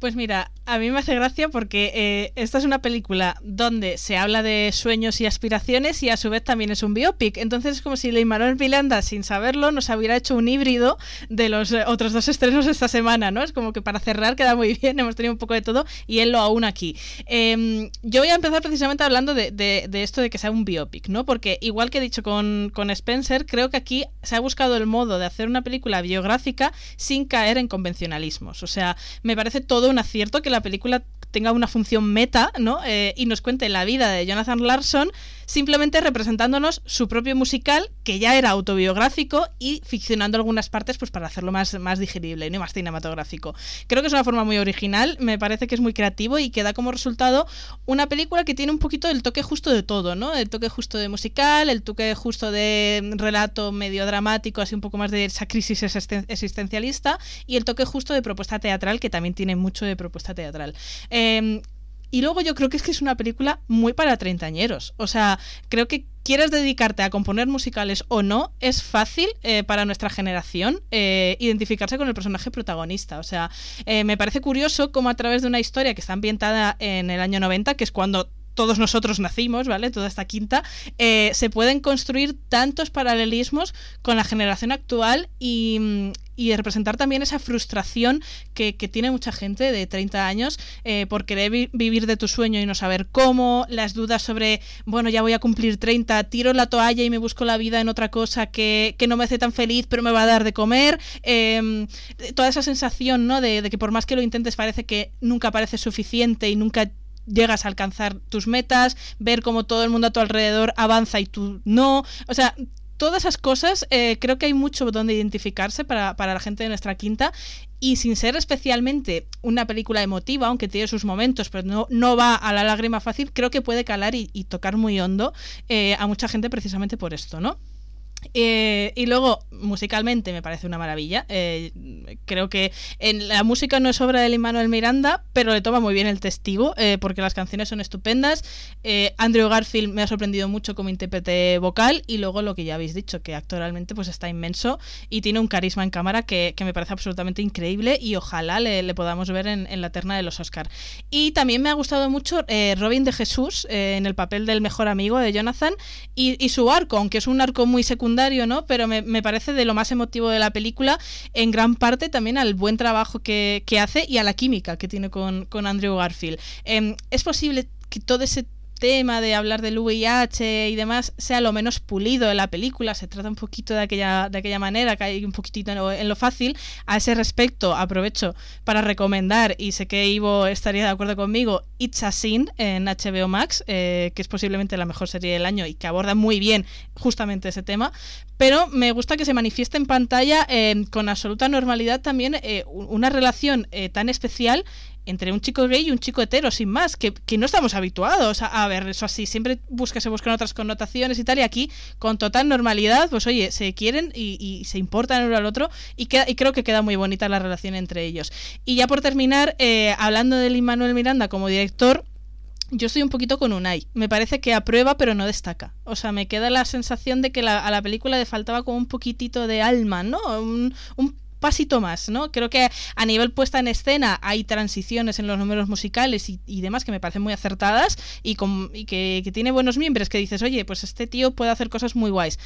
Pues mira, a mí me hace gracia porque eh, esta es una película donde se habla de sueños y aspiraciones y a su vez también es un biopic. Entonces es como si Lin Manuel Miranda, sin saberlo, nos hubiera hecho un híbrido de los eh, otros dos estrenos esta semana, ¿no? Es como que para cerrar queda muy bien, hemos tenido un poco de todo y él lo aún aquí. Em, yo voy a empezar precisamente hablando de, de, esto de que sea un biopic, ¿no? Porque igual que he dicho con, con Spencer, creo que aquí se ha buscado el modo de hacer una película biográfica sin caer en convencionalismos. O sea, me parece todo un acierto que la película tenga una función meta, ¿no? Eh, y nos cuente la vida de Jonathan Larson, simplemente representándonos su propio musical, que ya era autobiográfico, y ficcionando algunas partes pues para hacerlo más, más digerible y más cinematográfico. Creo que es una forma muy original, me parece que es muy creativo y que da como resultado una película que tiene un poquito el toque justo de todo, ¿no? El toque justo de musical, el toque justo de relato medio dramático, así un poco más de esa crisis existencialista, y el toque justo de propuesta teatral, que también tiene mucho de propuesta teatral. Em, y luego yo creo que es que es una película muy para treintañeros. O sea, creo que quieres dedicarte a componer musicales o no, es fácil eh, para nuestra generación eh, identificarse con el personaje protagonista. O sea, eh, me parece curioso cómo a través de una historia que está ambientada en el año 90, que es cuando todos nosotros nacimos, ¿vale? Toda esta quinta, se pueden construir tantos paralelismos con la generación actual y, representar también esa frustración que, tiene mucha gente de 30 años eh, por querer vivir de tu sueño y no saber cómo, las dudas sobre, bueno, ya voy a cumplir 30, tiro la toalla y me busco la vida en otra cosa que, no me hace tan feliz, pero me va a dar de comer, em, toda esa sensación, ¿no? De, de que por más que lo intentes parece que nunca parece suficiente y nunca llegas a alcanzar tus metas, ver cómo todo el mundo a tu alrededor avanza y tú no. O sea, todas esas cosas eh, creo que hay mucho donde identificarse para, la gente de nuestra quinta y sin ser especialmente una película emotiva, aunque tiene sus momentos, pero no, no va a la lágrima fácil, creo que puede calar y, tocar muy hondo eh, a mucha gente precisamente por esto, ¿no? Eh, y luego, musicalmente, me parece una maravilla. Eh, creo que en la música no es obra de Manuel Miranda, pero le toma muy bien el testigo, eh, porque las canciones son estupendas. Andrew Garfield me ha sorprendido mucho como intérprete vocal, y luego lo que ya habéis dicho, que actoralmente pues está inmenso y tiene un carisma en cámara que, me parece absolutamente increíble, y ojalá le, podamos ver en, la terna de los Oscar. Y también me ha gustado mucho Robin de Jesús en el papel del mejor amigo de Jonathan, y, y su arco, aunque es un arco muy secundario ¿no? Pero me, parece de lo más emotivo de la película, en gran parte también al buen trabajo que, hace y a la química que tiene con, Andrew Garfield. Em, es posible que todo ese tema de hablar del VIH y demás sea lo menos pulido en la película, se trata un poquito de aquella, de aquella manera, que hay un poquitito en lo, fácil. A ese respecto, aprovecho para recomendar, y sé que Ivo estaría de acuerdo conmigo, It's a Sin en HBO Max, eh, que es posiblemente la mejor serie del año y que aborda muy bien justamente ese tema, pero me gusta que se manifieste en pantalla eh, con absoluta normalidad también eh, una relación tan especial entre un chico gay y un chico hetero, sin más, que, no estamos habituados a, ver eso así. Siempre busca, se buscan otras connotaciones y tal, y aquí, con total normalidad, pues oye, se quieren y, se importan uno al otro, y, creo que queda muy bonita la relación entre ellos. Y ya por terminar, eh, hablando de Lin Manuel Miranda como director, yo estoy un poquito con Unai. Me parece que aprueba, pero no destaca. O sea, me queda la sensación de que a la película le faltaba como un poquitito de alma, ¿no? Un, un pasito más, ¿no? Creo que a nivel puesta en escena hay transiciones en los números musicales y, demás que me parecen muy acertadas y, que, que, tiene buenos miembros que dices, oye, pues este tío puede hacer cosas muy guays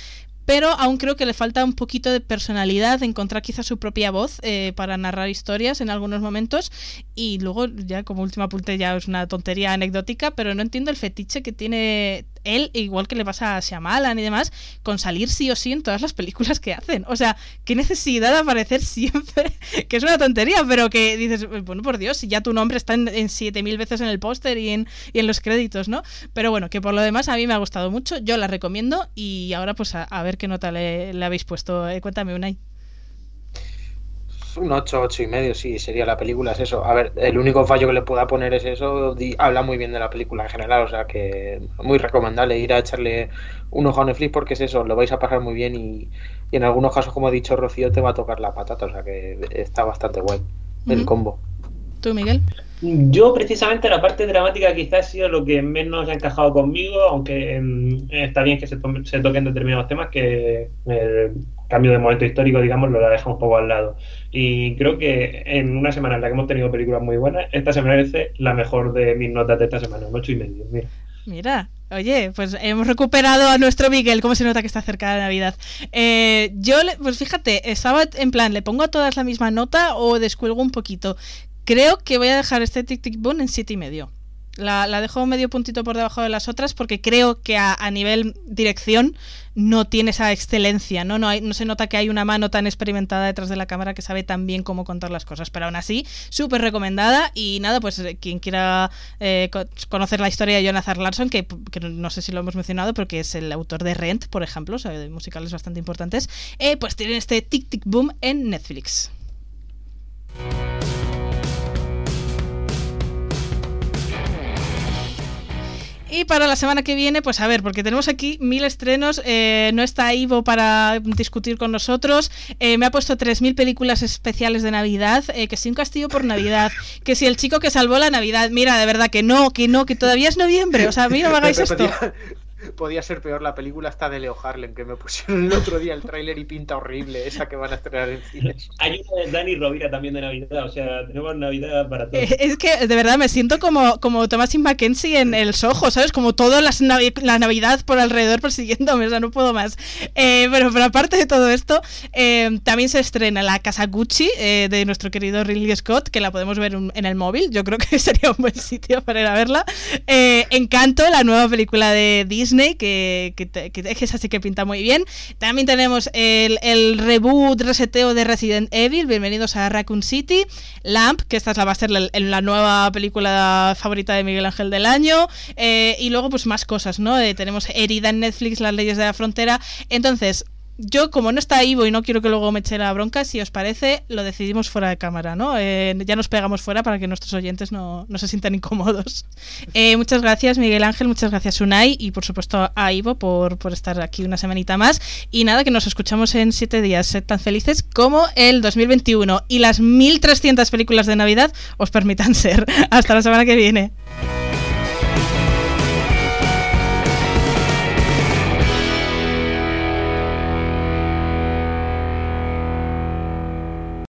pero aún creo que le falta un poquito de personalidad, encontrar quizá su propia voz eh, para narrar historias en algunos momentos. Y luego, ya como última apunte, ya es una tontería anecdótica, pero no entiendo el fetiche que tiene él, igual que le pasa a Shyamalan y demás, con salir sí o sí en todas las películas que hacen. O sea, qué necesidad de aparecer siempre, que es una tontería, pero que dices, bueno, por Dios, si ya tu nombre está en, en 7000 veces en el póster y en, y en los créditos, ¿no? Pero bueno, que por lo demás a mí me ha gustado mucho, yo la recomiendo y ahora pues a ver qué nota le, habéis puesto. Eh, cuéntame, Unai. Un 8, 8 y medio, sí, sería la película, es eso. A ver, el único fallo que le pueda poner es eso. habla muy bien de la película en general, o sea que muy recomendable ir a echarle un ojo a Netflix porque es eso, lo vais a pasar muy bien y, en algunos casos, como ha dicho Rocío, te va a tocar la patata, o sea que está bastante guay el combo. ¿Tú, Miguel? Yo precisamente la parte dramática quizás ha sido lo que menos ha encajado conmigo, aunque em, está bien que se, toquen determinados temas que, eh, cambio de momento histórico, digamos, lo la deja un poco al lado. Y creo que en una semana en la que hemos tenido películas muy buenas, esta se merece la mejor de mis notas de esta semana, un ocho y medio. Mira. Mira, oye, pues hemos recuperado a nuestro Miguel, ¿cómo se nota que está cerca de Navidad? Eh, yo, pues fíjate, estaba en plan, ¿le pongo a todas la misma nota o descuelgo un poquito? Creo que voy a dejar este Tic Tic Boom en siete y medio. La, la, dejo medio puntito por debajo de las otras porque creo que a, a nivel dirección no tiene esa excelencia, ¿no? No, hay, no se nota que hay una mano tan experimentada detrás de la cámara que sabe tan bien cómo contar las cosas, pero aún así, súper recomendada y nada, pues eh, quien quiera eh, conocer la historia de Jonathan Larson, que, que, no sé si lo hemos mencionado, pero que es el autor de Rent, por ejemplo, o sea, de musicales bastante importantes, eh, pues tienen este Tic Tic Boom en Netflix. Y para la semana que viene, pues a ver, porque tenemos aquí mil estrenos. Eh, no está Ivo para discutir con nosotros. Eh, me ha puesto 3.000 películas especiales de Navidad. Eh, que si un castillo por Navidad. Que si el chico que salvó la Navidad. Mira, de verdad que no, que no, que todavía es noviembre. O sea, mira, no me hagáis esto. Podía ser peor la película hasta de Leo Harlem, que me pusieron el otro día el tráiler y pinta horrible, esa que van a estrenar en cines. Hay una de Dani Rovira también de Navidad, o sea, tenemos Navidad para todos. Es que de verdad me siento como, como Thomasin Mackenzie en El Soho, ¿sabes? Como toda las navi la Navidad por alrededor persiguiéndome, o sea, no puedo más. Eh, pero, pero aparte de todo esto, eh, también se estrena la Casa Gucci eh, de nuestro querido Ridley Scott, que la podemos ver un, en el móvil, yo creo que sería un buen sitio para ir a verla. Encanto, la nueva película de Disney Que, que, que, que es así que pinta muy bien. También tenemos el, reboot, reseteo de Resident Evil, bienvenidos a Raccoon City. Lamp, que esta la va a ser la, la nueva película favorita de Miguel Ángel del año. Eh, y luego pues más cosas, ¿no? Eh, tenemos Herida en Netflix, Las leyes de la frontera. Entonces, yo, como no está Ivo y no quiero que luego me eche la bronca, si os parece, lo decidimos fuera de cámara, ¿no? Eh, ya nos pegamos fuera para que nuestros oyentes no, no se sientan incómodos. Eh, muchas gracias, Miguel Ángel, muchas gracias, Unai, y por supuesto a Ivo por, por estar aquí una semanita más. Y nada, que nos escuchamos en siete días. Sed tan felices como el 2021 y las 1300 películas de Navidad os permitan ser. Hasta la semana que viene.